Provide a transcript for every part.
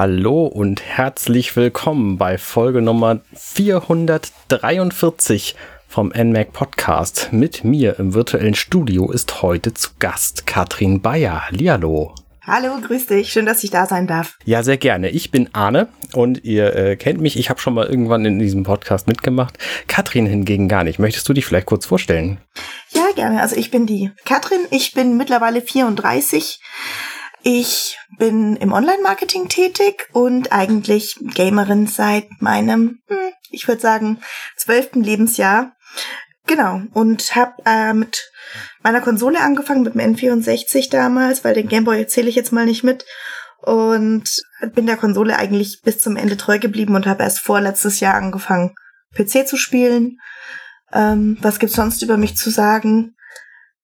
Hallo und herzlich willkommen bei Folge Nummer 443 vom NMAC Podcast. Mit mir im virtuellen Studio ist heute zu Gast Katrin Bayer. Hallihallo. Hallo, grüß dich. Schön, dass ich da sein darf. Ja, sehr gerne. Ich bin Arne und ihr äh, kennt mich. Ich habe schon mal irgendwann in diesem Podcast mitgemacht. Katrin hingegen gar nicht. Möchtest du dich vielleicht kurz vorstellen? Ja, gerne. Also ich bin die Katrin. Ich bin mittlerweile 34 ich bin im Online-Marketing tätig und eigentlich Gamerin seit meinem, hm, ich würde sagen, zwölften Lebensjahr. Genau. Und habe äh, mit meiner Konsole angefangen, mit dem N64 damals, weil den Gameboy zähle ich jetzt mal nicht mit. Und bin der Konsole eigentlich bis zum Ende treu geblieben und habe erst vorletztes Jahr angefangen, PC zu spielen. Ähm, was gibt's sonst über mich zu sagen?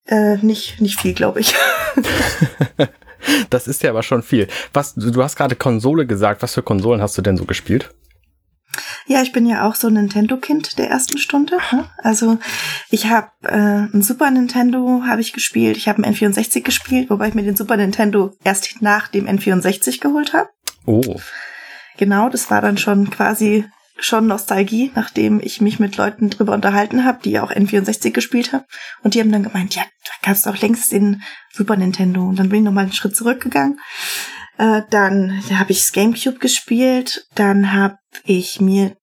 Äh, nicht, nicht viel, glaube ich. Das ist ja aber schon viel. Was, du hast gerade Konsole gesagt. Was für Konsolen hast du denn so gespielt? Ja, ich bin ja auch so ein Nintendo-Kind der ersten Stunde. Ne? Also ich habe äh, ein Super Nintendo habe ich gespielt. Ich habe ein N64 gespielt, wobei ich mir den Super Nintendo erst nach dem N64 geholt habe. Oh. Genau, das war dann schon quasi schon Nostalgie, nachdem ich mich mit Leuten drüber unterhalten habe, die ja auch N64 gespielt haben. Und die haben dann gemeint, ja, da gab es doch längst den Super Nintendo. Und dann bin ich nochmal einen Schritt zurückgegangen. Äh, dann da habe ich das Gamecube gespielt. Dann habe ich mir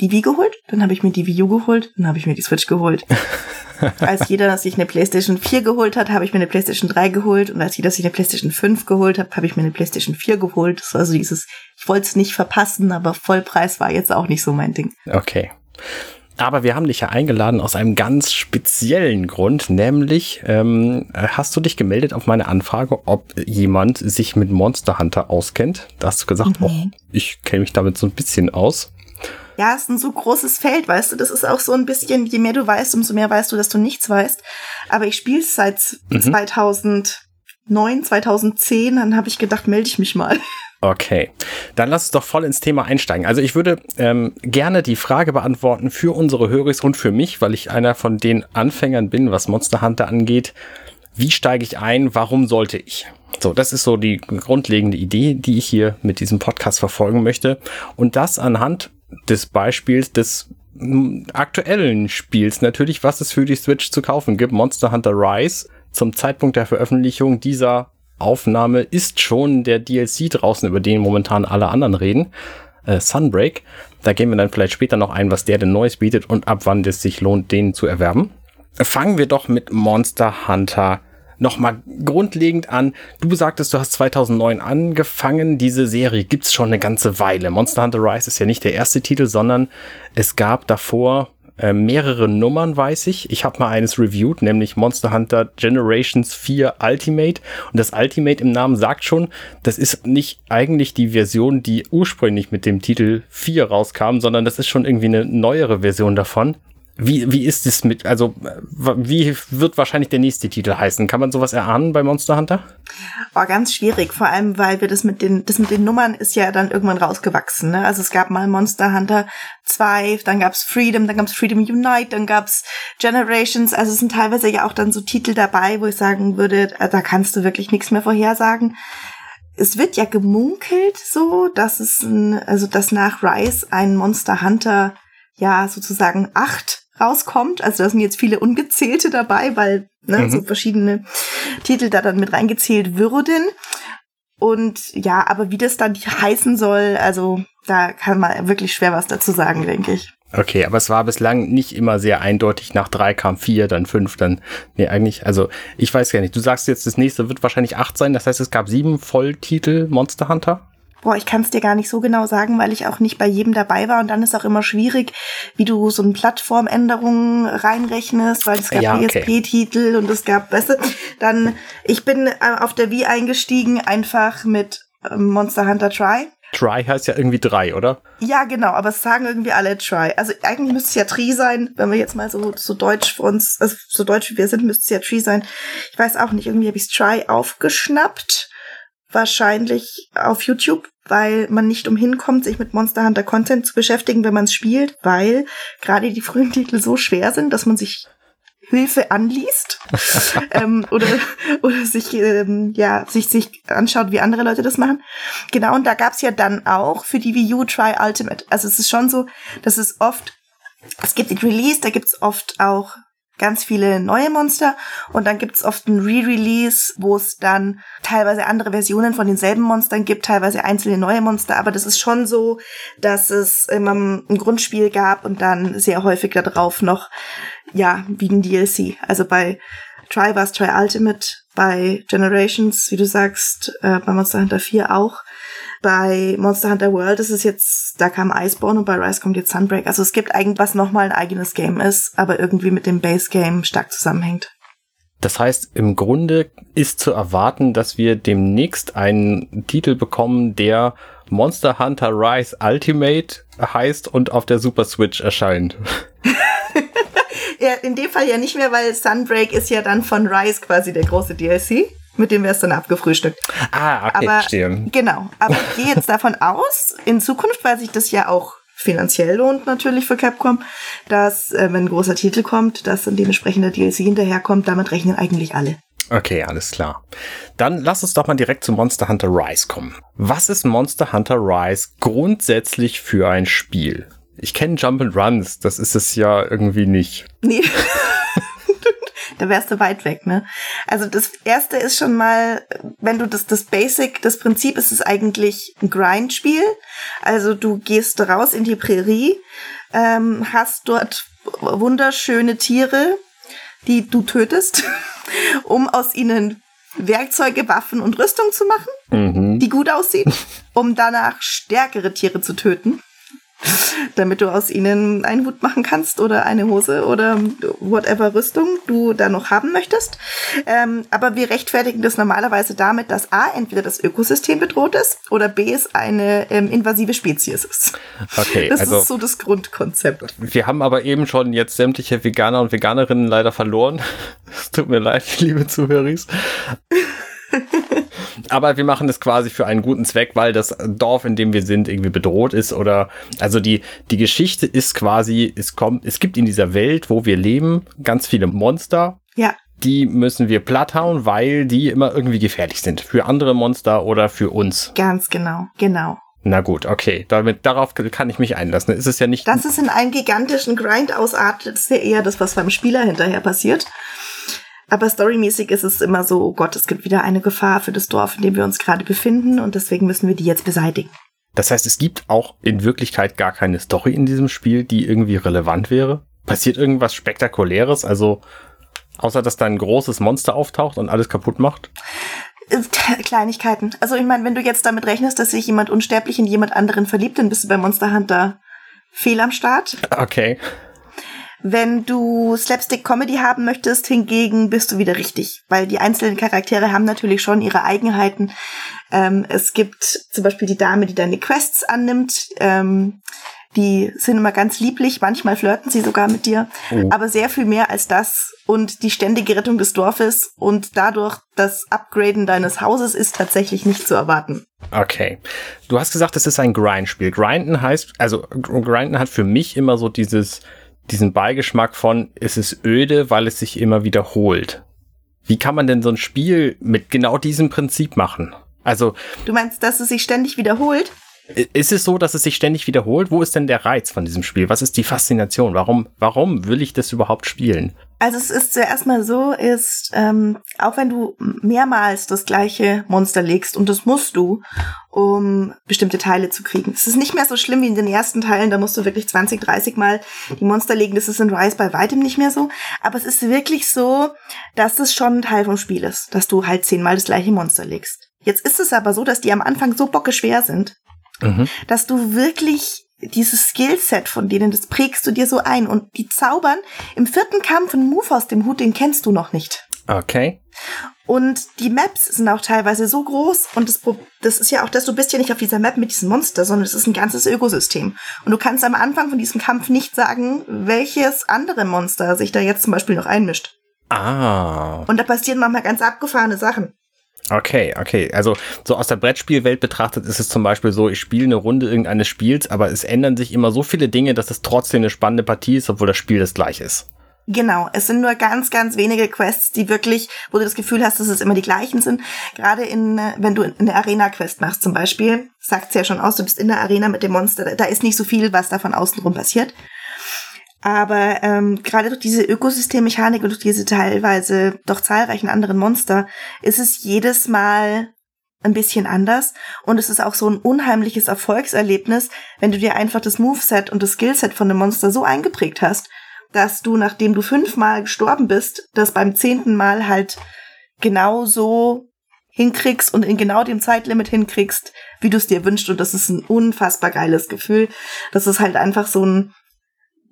die Wii geholt. Dann habe ich mir die Wii U geholt. Dann habe ich mir die Switch geholt. als jeder sich eine PlayStation 4 geholt hat, habe ich mir eine PlayStation 3 geholt. Und als jeder sich eine PlayStation 5 geholt hat, habe ich mir eine PlayStation 4 geholt. Das war so dieses, ich wollte es nicht verpassen, aber Vollpreis war jetzt auch nicht so mein Ding. Okay. Aber wir haben dich ja eingeladen aus einem ganz speziellen Grund, nämlich ähm, hast du dich gemeldet auf meine Anfrage, ob jemand sich mit Monster Hunter auskennt. Da hast du gesagt, mhm. oh, ich kenne mich damit so ein bisschen aus. Ja, es ist ein so großes Feld, weißt du. Das ist auch so ein bisschen, je mehr du weißt, umso mehr weißt du, dass du nichts weißt. Aber ich spiele es seit mhm. 2009, 2010. Dann habe ich gedacht, melde ich mich mal. Okay, dann lass uns doch voll ins Thema einsteigen. Also ich würde ähm, gerne die Frage beantworten für unsere Höris und für mich, weil ich einer von den Anfängern bin, was Monster Hunter angeht. Wie steige ich ein? Warum sollte ich? So, das ist so die grundlegende Idee, die ich hier mit diesem Podcast verfolgen möchte. Und das anhand des Beispiels des aktuellen Spiels natürlich, was es für die Switch zu kaufen gibt. Monster Hunter Rise zum Zeitpunkt der Veröffentlichung dieser Aufnahme ist schon der DLC draußen, über den momentan alle anderen reden. Äh, Sunbreak. Da gehen wir dann vielleicht später noch ein, was der denn Neues bietet und ab wann es sich lohnt, den zu erwerben. Fangen wir doch mit Monster Hunter nochmal grundlegend an. Du sagtest, du hast 2009 angefangen. Diese Serie gibt's schon eine ganze Weile. Monster Hunter Rise ist ja nicht der erste Titel, sondern es gab davor äh, mehrere Nummern, weiß ich. Ich habe mal eines reviewed, nämlich Monster Hunter Generations 4 Ultimate. Und das Ultimate im Namen sagt schon, das ist nicht eigentlich die Version, die ursprünglich mit dem Titel 4 rauskam, sondern das ist schon irgendwie eine neuere Version davon. Wie, wie ist es mit, also wie wird wahrscheinlich der nächste Titel heißen? Kann man sowas erahnen bei Monster Hunter? War ganz schwierig, vor allem weil wir das mit den, das mit den Nummern ist ja dann irgendwann rausgewachsen. Ne? Also es gab mal Monster Hunter 2, dann gab's Freedom, dann gab's Freedom Unite, dann gab's Generations. Also es sind teilweise ja auch dann so Titel dabei, wo ich sagen würde, äh, da kannst du wirklich nichts mehr vorhersagen. Es wird ja gemunkelt so, dass es ein, also dass nach Rise ein Monster Hunter ja sozusagen acht rauskommt. Also da sind jetzt viele ungezählte dabei, weil ne, mhm. so verschiedene Titel da dann mit reingezählt würden. Und ja, aber wie das dann heißen soll, also da kann man wirklich schwer was dazu sagen, denke ich. Okay, aber es war bislang nicht immer sehr eindeutig. Nach drei kam vier, dann fünf, dann, nee, eigentlich, also ich weiß gar nicht. Du sagst jetzt, das nächste wird wahrscheinlich acht sein. Das heißt, es gab sieben Volltitel Monster Hunter? Boah, ich kann es dir gar nicht so genau sagen, weil ich auch nicht bei jedem dabei war und dann ist auch immer schwierig, wie du so eine Plattformänderungen reinrechnest, weil es gab ja, okay. PSP-Titel und es gab, weißt du, dann, ich bin äh, auf der Wii eingestiegen, einfach mit ähm, Monster Hunter Try. Try heißt ja irgendwie drei, oder? Ja, genau, aber es sagen irgendwie alle Try. Also eigentlich müsste es ja Tree sein, wenn wir jetzt mal so, so deutsch für uns, also so deutsch wie wir sind, müsste es ja Tree sein. Ich weiß auch nicht, irgendwie habe ich Try aufgeschnappt wahrscheinlich auf YouTube, weil man nicht umhin kommt, sich mit Monster Hunter Content zu beschäftigen, wenn man es spielt, weil gerade die frühen Titel so schwer sind, dass man sich Hilfe anliest ähm, oder, oder sich, ähm, ja, sich, sich anschaut, wie andere Leute das machen. Genau, und da gab's ja dann auch für die Wii U Try Ultimate. Also es ist schon so, dass es oft, es gibt den Release, da gibt's oft auch ganz viele neue Monster und dann gibt's oft ein Re-Release, wo es dann teilweise andere Versionen von denselben Monstern gibt, teilweise einzelne neue Monster, aber das ist schon so, dass es immer ein Grundspiel gab und dann sehr häufig darauf noch, ja, wie ein DLC. Also bei Try war's Try Ultimate, bei Generations, wie du sagst, äh, bei Monster Hunter 4 auch. Bei Monster Hunter World ist es jetzt, da kam Iceborne und bei Rise kommt jetzt Sunbreak. Also es gibt eigentlich, was nochmal ein eigenes Game ist, aber irgendwie mit dem Base Game stark zusammenhängt. Das heißt, im Grunde ist zu erwarten, dass wir demnächst einen Titel bekommen, der Monster Hunter Rise Ultimate heißt und auf der Super Switch erscheint. ja, in dem Fall ja nicht mehr, weil Sunbreak ist ja dann von Rise quasi der große DLC mit dem wäre es dann abgefrühstückt. Ah, okay, aber. Genau, aber ich gehe jetzt davon aus, in Zukunft, weil sich das ja auch finanziell lohnt natürlich für Capcom, dass, äh, wenn ein großer Titel kommt, dass ein dementsprechender DLC hinterherkommt, damit rechnen eigentlich alle. Okay, alles klar. Dann lass uns doch mal direkt zu Monster Hunter Rise kommen. Was ist Monster Hunter Rise grundsätzlich für ein Spiel? Ich kenne Jump and Runs, das ist es ja irgendwie nicht. Nee. da wärst du weit weg, ne? Also das erste ist schon mal, wenn du das, das Basic, das Prinzip ist es eigentlich ein Grindspiel. Also du gehst raus in die Prärie, ähm, hast dort wunderschöne Tiere, die du tötest, um aus ihnen Werkzeuge, Waffen und Rüstung zu machen, mhm. die gut aussehen, um danach stärkere Tiere zu töten damit du aus ihnen einen Hut machen kannst oder eine Hose oder whatever Rüstung du da noch haben möchtest. Ähm, aber wir rechtfertigen das normalerweise damit, dass A, entweder das Ökosystem bedroht ist oder B, es eine ähm, invasive Spezies ist. Okay, das also ist so das Grundkonzept. Wir haben aber eben schon jetzt sämtliche Veganer und Veganerinnen leider verloren. Es tut mir leid, liebe Zuhörer. Aber wir machen das quasi für einen guten Zweck, weil das Dorf, in dem wir sind, irgendwie bedroht ist oder also die, die Geschichte ist quasi, es kommt, es gibt in dieser Welt, wo wir leben, ganz viele Monster. Ja. Die müssen wir platthauen, weil die immer irgendwie gefährlich sind. Für andere Monster oder für uns. Ganz genau, genau. Na gut, okay. Damit, darauf kann ich mich einlassen. Ist es ja nicht. Das ist in einem gigantischen Grind ausartet, ist ja eher das, was beim Spieler hinterher passiert. Aber storymäßig ist es immer so, oh Gott, es gibt wieder eine Gefahr für das Dorf, in dem wir uns gerade befinden und deswegen müssen wir die jetzt beseitigen. Das heißt, es gibt auch in Wirklichkeit gar keine Story in diesem Spiel, die irgendwie relevant wäre? Passiert irgendwas Spektakuläres? Also, außer dass da ein großes Monster auftaucht und alles kaputt macht? Äh, Kleinigkeiten. Also, ich meine, wenn du jetzt damit rechnest, dass sich jemand unsterblich in jemand anderen verliebt, dann bist du bei Monster Hunter fehl am Start. Okay. Wenn du Slapstick-Comedy haben möchtest, hingegen bist du wieder richtig, weil die einzelnen Charaktere haben natürlich schon ihre Eigenheiten. Ähm, es gibt zum Beispiel die Dame, die deine Quests annimmt. Ähm, die sind immer ganz lieblich, manchmal flirten sie sogar mit dir, oh. aber sehr viel mehr als das und die ständige Rettung des Dorfes und dadurch das Upgraden deines Hauses ist tatsächlich nicht zu erwarten. Okay. Du hast gesagt, es ist ein Grind-Spiel. Grinden heißt, also Grinden hat für mich immer so dieses diesen Beigeschmack von, es ist öde, weil es sich immer wiederholt. Wie kann man denn so ein Spiel mit genau diesem Prinzip machen? Also. Du meinst, dass es sich ständig wiederholt? Ist es so, dass es sich ständig wiederholt? Wo ist denn der Reiz von diesem Spiel? Was ist die Faszination? Warum, warum will ich das überhaupt spielen? Also es ist zuerst mal so, ist, ähm, auch wenn du mehrmals das gleiche Monster legst, und das musst du, um bestimmte Teile zu kriegen. Es ist nicht mehr so schlimm wie in den ersten Teilen, da musst du wirklich 20, 30 Mal die Monster legen. Das ist in Rise bei weitem nicht mehr so. Aber es ist wirklich so, dass das schon ein Teil vom Spiel ist, dass du halt zehnmal das gleiche Monster legst. Jetzt ist es aber so, dass die am Anfang so bockeschwer sind, mhm. dass du wirklich dieses Skillset von denen, das prägst du dir so ein. Und die zaubern im vierten Kampf einen Move aus dem Hut, den kennst du noch nicht. Okay. Und die Maps sind auch teilweise so groß und das, das ist ja auch das, du bist ja nicht auf dieser Map mit diesem Monster, sondern es ist ein ganzes Ökosystem. Und du kannst am Anfang von diesem Kampf nicht sagen, welches andere Monster sich da jetzt zum Beispiel noch einmischt. Ah. Und da passieren manchmal ganz abgefahrene Sachen. Okay, okay. Also so aus der Brettspielwelt betrachtet ist es zum Beispiel so, ich spiele eine Runde irgendeines Spiels, aber es ändern sich immer so viele Dinge, dass es trotzdem eine spannende Partie ist, obwohl das Spiel das gleiche ist. Genau, es sind nur ganz, ganz wenige Quests, die wirklich, wo du das Gefühl hast, dass es immer die gleichen sind. Gerade in, äh, wenn du eine Arena-Quest machst zum Beispiel, sagt ja schon aus, du bist in der Arena mit dem Monster, da ist nicht so viel, was da von außenrum passiert. Aber ähm, gerade durch diese Ökosystemmechanik und durch diese teilweise doch zahlreichen anderen Monster ist es jedes Mal ein bisschen anders. Und es ist auch so ein unheimliches Erfolgserlebnis, wenn du dir einfach das Moveset und das Skillset von dem Monster so eingeprägt hast, dass du, nachdem du fünfmal gestorben bist, das beim zehnten Mal halt genauso hinkriegst und in genau dem Zeitlimit hinkriegst, wie du es dir wünschst. Und das ist ein unfassbar geiles Gefühl. Das ist halt einfach so ein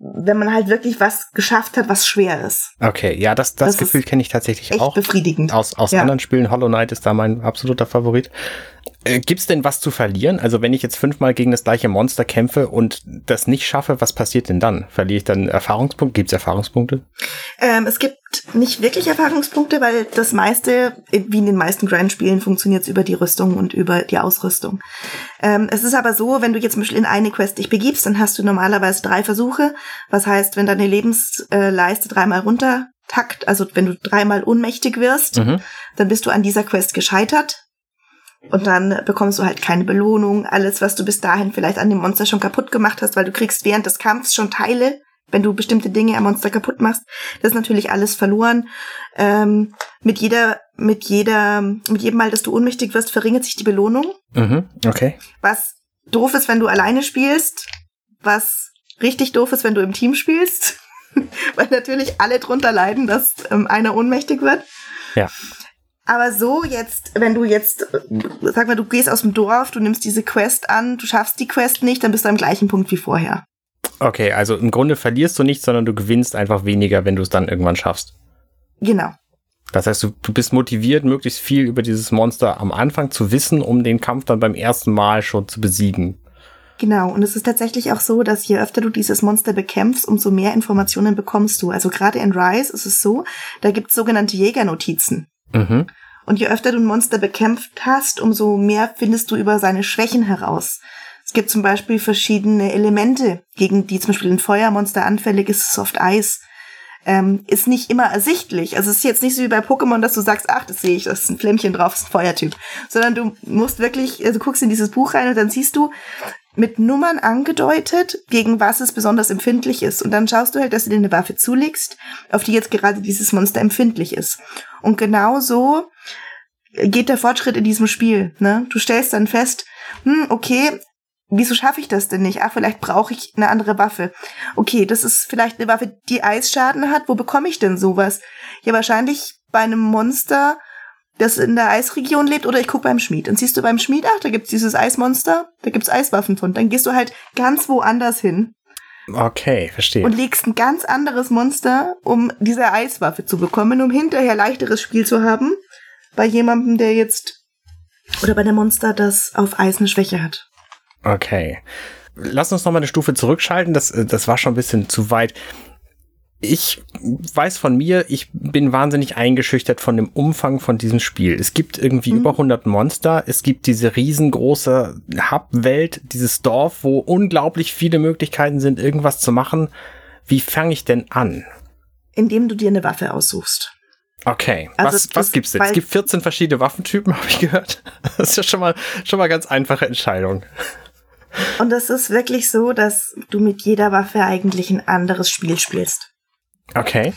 wenn man halt wirklich was geschafft hat, was schwer ist. Okay, ja, das, das, das Gefühl kenne ich tatsächlich echt auch. befriedigend. Aus, aus ja. anderen Spielen. Hollow Knight ist da mein absoluter Favorit. Äh, gibt's denn was zu verlieren? Also wenn ich jetzt fünfmal gegen das gleiche Monster kämpfe und das nicht schaffe, was passiert denn dann? Verliere ich dann Erfahrungspunkte? Gibt's Erfahrungspunkte? Ähm, es gibt nicht wirklich Erfahrungspunkte, weil das meiste, wie in den meisten Grind-Spielen, funktioniert über die Rüstung und über die Ausrüstung. Ähm, es ist aber so, wenn du jetzt zum Beispiel in eine Quest dich begibst, dann hast du normalerweise drei Versuche. Was heißt, wenn deine Lebensleiste dreimal runtertackt, also wenn du dreimal ohnmächtig wirst, mhm. dann bist du an dieser Quest gescheitert. Und dann bekommst du halt keine Belohnung. Alles, was du bis dahin vielleicht an dem Monster schon kaputt gemacht hast, weil du kriegst während des Kampfs schon Teile wenn du bestimmte Dinge am Monster kaputt machst, das ist natürlich alles verloren. Ähm, mit jeder, mit jeder, mit jedem Mal, dass du ohnmächtig wirst, verringert sich die Belohnung. Mhm, okay. Was doof ist, wenn du alleine spielst, was richtig doof ist, wenn du im Team spielst, weil natürlich alle drunter leiden, dass ähm, einer ohnmächtig wird. Ja. Aber so jetzt, wenn du jetzt, sag mal, du gehst aus dem Dorf, du nimmst diese Quest an, du schaffst die Quest nicht, dann bist du am gleichen Punkt wie vorher. Okay, also im Grunde verlierst du nichts, sondern du gewinnst einfach weniger, wenn du es dann irgendwann schaffst. Genau. Das heißt, du, du bist motiviert, möglichst viel über dieses Monster am Anfang zu wissen, um den Kampf dann beim ersten Mal schon zu besiegen. Genau, und es ist tatsächlich auch so, dass je öfter du dieses Monster bekämpfst, umso mehr Informationen bekommst du. Also gerade in Rise ist es so, da gibt es sogenannte Jägernotizen. Mhm. Und je öfter du ein Monster bekämpft hast, umso mehr findest du über seine Schwächen heraus. Es gibt zum Beispiel verschiedene Elemente, gegen die zum Beispiel ein Feuermonster anfällig ist, ist oft Eis. Ähm, ist nicht immer ersichtlich. Also es ist jetzt nicht so wie bei Pokémon, dass du sagst, ach, das sehe ich, das ist ein Flämmchen drauf, das ist ein Feuertyp. Sondern du musst wirklich, also du guckst in dieses Buch rein und dann siehst du mit Nummern angedeutet, gegen was es besonders empfindlich ist. Und dann schaust du halt, dass du dir eine Waffe zulegst, auf die jetzt gerade dieses Monster empfindlich ist. Und genau so geht der Fortschritt in diesem Spiel. Ne? Du stellst dann fest, hm, okay, wieso schaffe ich das denn nicht? Ach, vielleicht brauche ich eine andere Waffe. Okay, das ist vielleicht eine Waffe, die Eisschaden hat. Wo bekomme ich denn sowas? Ja, wahrscheinlich bei einem Monster, das in der Eisregion lebt, oder ich gucke beim Schmied. Und siehst du beim Schmied, ach, da gibt's dieses Eismonster, da gibt's Eiswaffen von. Dann gehst du halt ganz woanders hin. Okay, verstehe. Und legst ein ganz anderes Monster, um diese Eiswaffe zu bekommen, um hinterher leichteres Spiel zu haben. Bei jemandem, der jetzt, oder bei dem Monster, das auf Eis eine Schwäche hat. Okay. Lass uns noch mal eine Stufe zurückschalten. Das, äh, das war schon ein bisschen zu weit. Ich weiß von mir, ich bin wahnsinnig eingeschüchtert von dem Umfang von diesem Spiel. Es gibt irgendwie mhm. über 100 Monster. Es gibt diese riesengroße Hub-Welt, dieses Dorf, wo unglaublich viele Möglichkeiten sind, irgendwas zu machen. Wie fange ich denn an? Indem du dir eine Waffe aussuchst. Okay, also was, was gibt's denn? Es gibt 14 verschiedene Waffentypen, habe ich gehört. Das ist ja schon mal, schon mal ganz einfache Entscheidung. Und es ist wirklich so, dass du mit jeder Waffe eigentlich ein anderes Spiel spielst. Okay.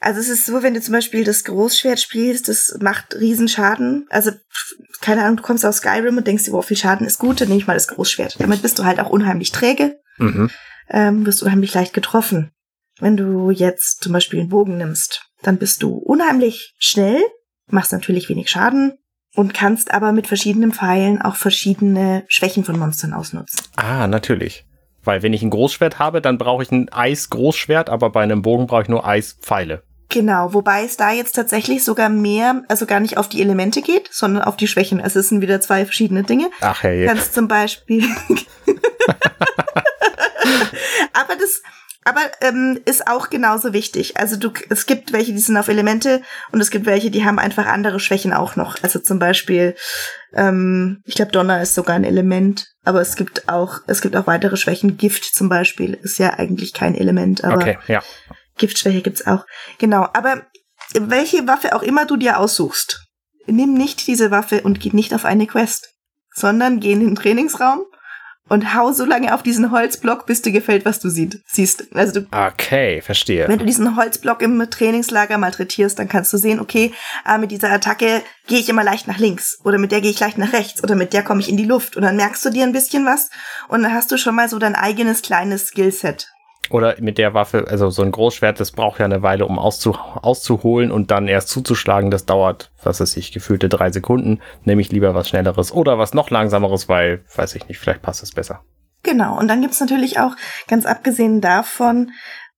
Also es ist so, wenn du zum Beispiel das Großschwert spielst, das macht Riesenschaden. Also, keine Ahnung, du kommst aus Skyrim und denkst dir, wow, viel Schaden ist gut, dann nehme ich mal das Großschwert. Damit bist du halt auch unheimlich träge, mhm. ähm, wirst unheimlich leicht getroffen. Wenn du jetzt zum Beispiel einen Bogen nimmst, dann bist du unheimlich schnell, machst natürlich wenig Schaden, und kannst aber mit verschiedenen Pfeilen auch verschiedene Schwächen von Monstern ausnutzen. Ah, natürlich. Weil wenn ich ein Großschwert habe, dann brauche ich ein Eis-Großschwert, aber bei einem Bogen brauche ich nur Eispfeile. Genau, wobei es da jetzt tatsächlich sogar mehr, also gar nicht auf die Elemente geht, sondern auf die Schwächen. Also es sind wieder zwei verschiedene Dinge. Ach hey. Kannst zum Beispiel. aber das, aber ähm, ist auch genauso wichtig. Also du, es gibt welche, die sind auf Elemente und es gibt welche, die haben einfach andere Schwächen auch noch. Also zum Beispiel, ähm, ich glaube, Donner ist sogar ein Element, aber es gibt auch, es gibt auch weitere Schwächen. Gift zum Beispiel ist ja eigentlich kein Element, aber okay, ja. Giftschwäche gibt's auch. Genau, aber welche Waffe auch immer du dir aussuchst, nimm nicht diese Waffe und geh nicht auf eine Quest, sondern geh in den Trainingsraum und hau so lange auf diesen Holzblock, bis dir gefällt, was du siehst. siehst. Also du, okay, verstehe. Wenn du diesen Holzblock im Trainingslager malträtierst, dann kannst du sehen, okay, ah, mit dieser Attacke gehe ich immer leicht nach links oder mit der gehe ich leicht nach rechts oder mit der komme ich in die Luft und dann merkst du dir ein bisschen was und dann hast du schon mal so dein eigenes kleines Skillset. Oder mit der Waffe, also so ein Großschwert, das braucht ja eine Weile, um auszu auszuholen und dann erst zuzuschlagen. Das dauert, was weiß ich, gefühlte drei Sekunden. Nehme ich lieber was Schnelleres oder was noch Langsameres, weil, weiß ich nicht, vielleicht passt es besser. Genau, und dann gibt's natürlich auch, ganz abgesehen davon,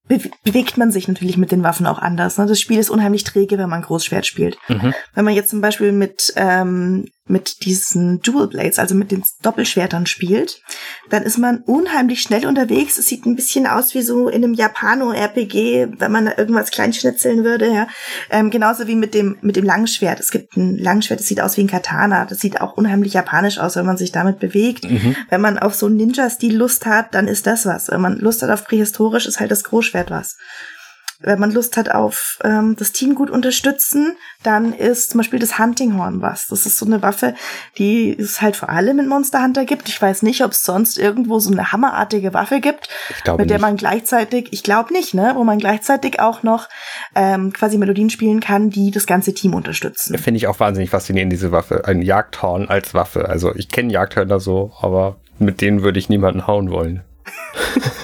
be bewegt man sich natürlich mit den Waffen auch anders. Ne? Das Spiel ist unheimlich träge, wenn man Großschwert spielt. Mhm. Wenn man jetzt zum Beispiel mit ähm, mit diesen Dual Blades, also mit den Doppelschwertern spielt, dann ist man unheimlich schnell unterwegs. Es sieht ein bisschen aus wie so in einem Japano-RPG, wenn man da irgendwas kleinschnitzeln würde, ja. Ähm, genauso wie mit dem, mit dem Langschwert. Es gibt ein Langschwert, das sieht aus wie ein Katana. Das sieht auch unheimlich japanisch aus, wenn man sich damit bewegt. Mhm. Wenn man auf so einen Ninja-Stil Lust hat, dann ist das was. Wenn man Lust hat auf prähistorisch, ist halt das Großschwert was wenn man Lust hat auf ähm, das Team gut unterstützen, dann ist zum Beispiel das Huntinghorn was. Das ist so eine Waffe, die es halt vor allem in Monster Hunter gibt. Ich weiß nicht, ob es sonst irgendwo so eine hammerartige Waffe gibt, mit der nicht. man gleichzeitig, ich glaube nicht, ne, wo man gleichzeitig auch noch ähm, quasi Melodien spielen kann, die das ganze Team unterstützen. Finde ich auch wahnsinnig faszinierend, diese Waffe. Ein Jagdhorn als Waffe. Also ich kenne Jagdhörner so, aber mit denen würde ich niemanden hauen wollen.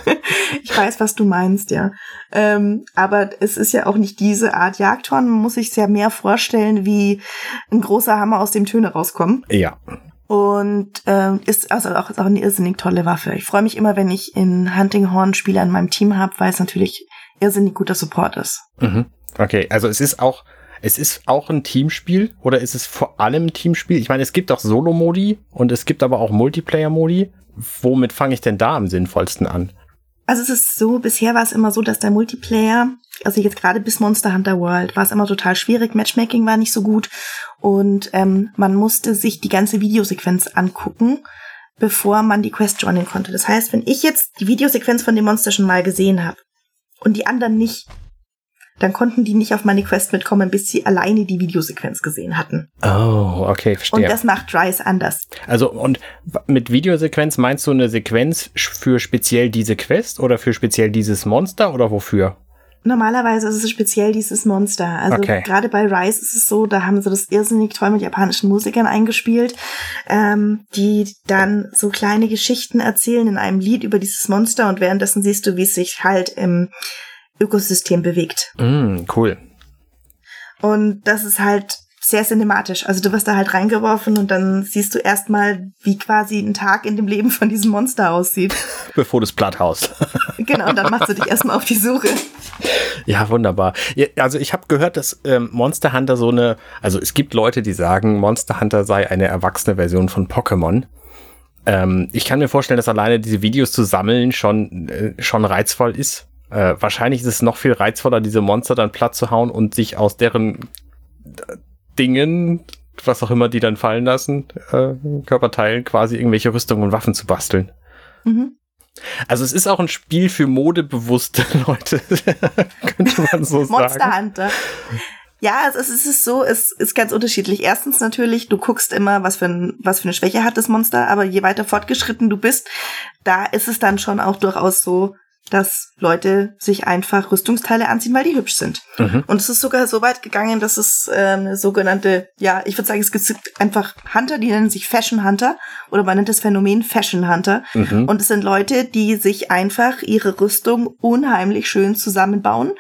ich weiß, was du meinst, ja. Ähm, aber es ist ja auch nicht diese Art Jagdhorn. Man muss sich ja mehr vorstellen, wie ein großer Hammer aus dem Töne rauskommt. Ja. Und ähm, ist also auch, ist auch eine irrsinnig tolle Waffe. Ich freue mich immer, wenn ich in Huntinghorn Spieler in meinem Team habe, weil es natürlich irrsinnig guter Support ist. Mhm. Okay, also es ist auch es ist auch ein Teamspiel oder ist es vor allem ein Teamspiel? Ich meine, es gibt auch Solo-Modi und es gibt aber auch Multiplayer-Modi. Womit fange ich denn da am sinnvollsten an? Also es ist so, bisher war es immer so, dass der Multiplayer, also jetzt gerade bis Monster Hunter World, war es immer total schwierig, Matchmaking war nicht so gut und ähm, man musste sich die ganze Videosequenz angucken, bevor man die Quest joinen konnte. Das heißt, wenn ich jetzt die Videosequenz von dem Monster schon mal gesehen habe und die anderen nicht, dann konnten die nicht auf meine Quest mitkommen, bis sie alleine die Videosequenz gesehen hatten. Oh, okay, verstehe. Und das macht Rise anders. Also, und mit Videosequenz meinst du eine Sequenz für speziell diese Quest oder für speziell dieses Monster oder wofür? Normalerweise ist es speziell dieses Monster. Also okay. gerade bei Rise ist es so, da haben sie das irrsinnig toll mit japanischen Musikern eingespielt, ähm, die dann so kleine Geschichten erzählen in einem Lied über dieses Monster und währenddessen siehst du, wie es sich halt im Ökosystem bewegt. Mm, cool. Und das ist halt sehr cinematisch. Also du wirst da halt reingeworfen und dann siehst du erstmal, wie quasi ein Tag in dem Leben von diesem Monster aussieht. Bevor du es platt haust. genau, dann machst du dich erstmal auf die Suche. Ja, wunderbar. Ja, also ich habe gehört, dass ähm, Monster Hunter so eine, also es gibt Leute, die sagen, Monster Hunter sei eine erwachsene Version von Pokémon. Ähm, ich kann mir vorstellen, dass alleine diese Videos zu sammeln schon, äh, schon reizvoll ist. Äh, wahrscheinlich ist es noch viel reizvoller, diese Monster dann platt zu hauen und sich aus deren äh, Dingen, was auch immer die dann fallen lassen, äh, Körperteilen, quasi irgendwelche Rüstungen und Waffen zu basteln. Mhm. Also es ist auch ein Spiel für modebewusste Leute, könnte man so sagen. Monster Hunter. Ja, es ist, es ist so, es ist ganz unterschiedlich. Erstens natürlich, du guckst immer, was für, ein, was für eine Schwäche hat das Monster, aber je weiter fortgeschritten du bist, da ist es dann schon auch durchaus so, dass Leute sich einfach Rüstungsteile anziehen, weil die hübsch sind. Mhm. Und es ist sogar so weit gegangen, dass es äh, eine sogenannte, ja, ich würde sagen, es gibt einfach Hunter, die nennen sich Fashion Hunter oder man nennt das Phänomen Fashion Hunter. Mhm. Und es sind Leute, die sich einfach ihre Rüstung unheimlich schön zusammenbauen,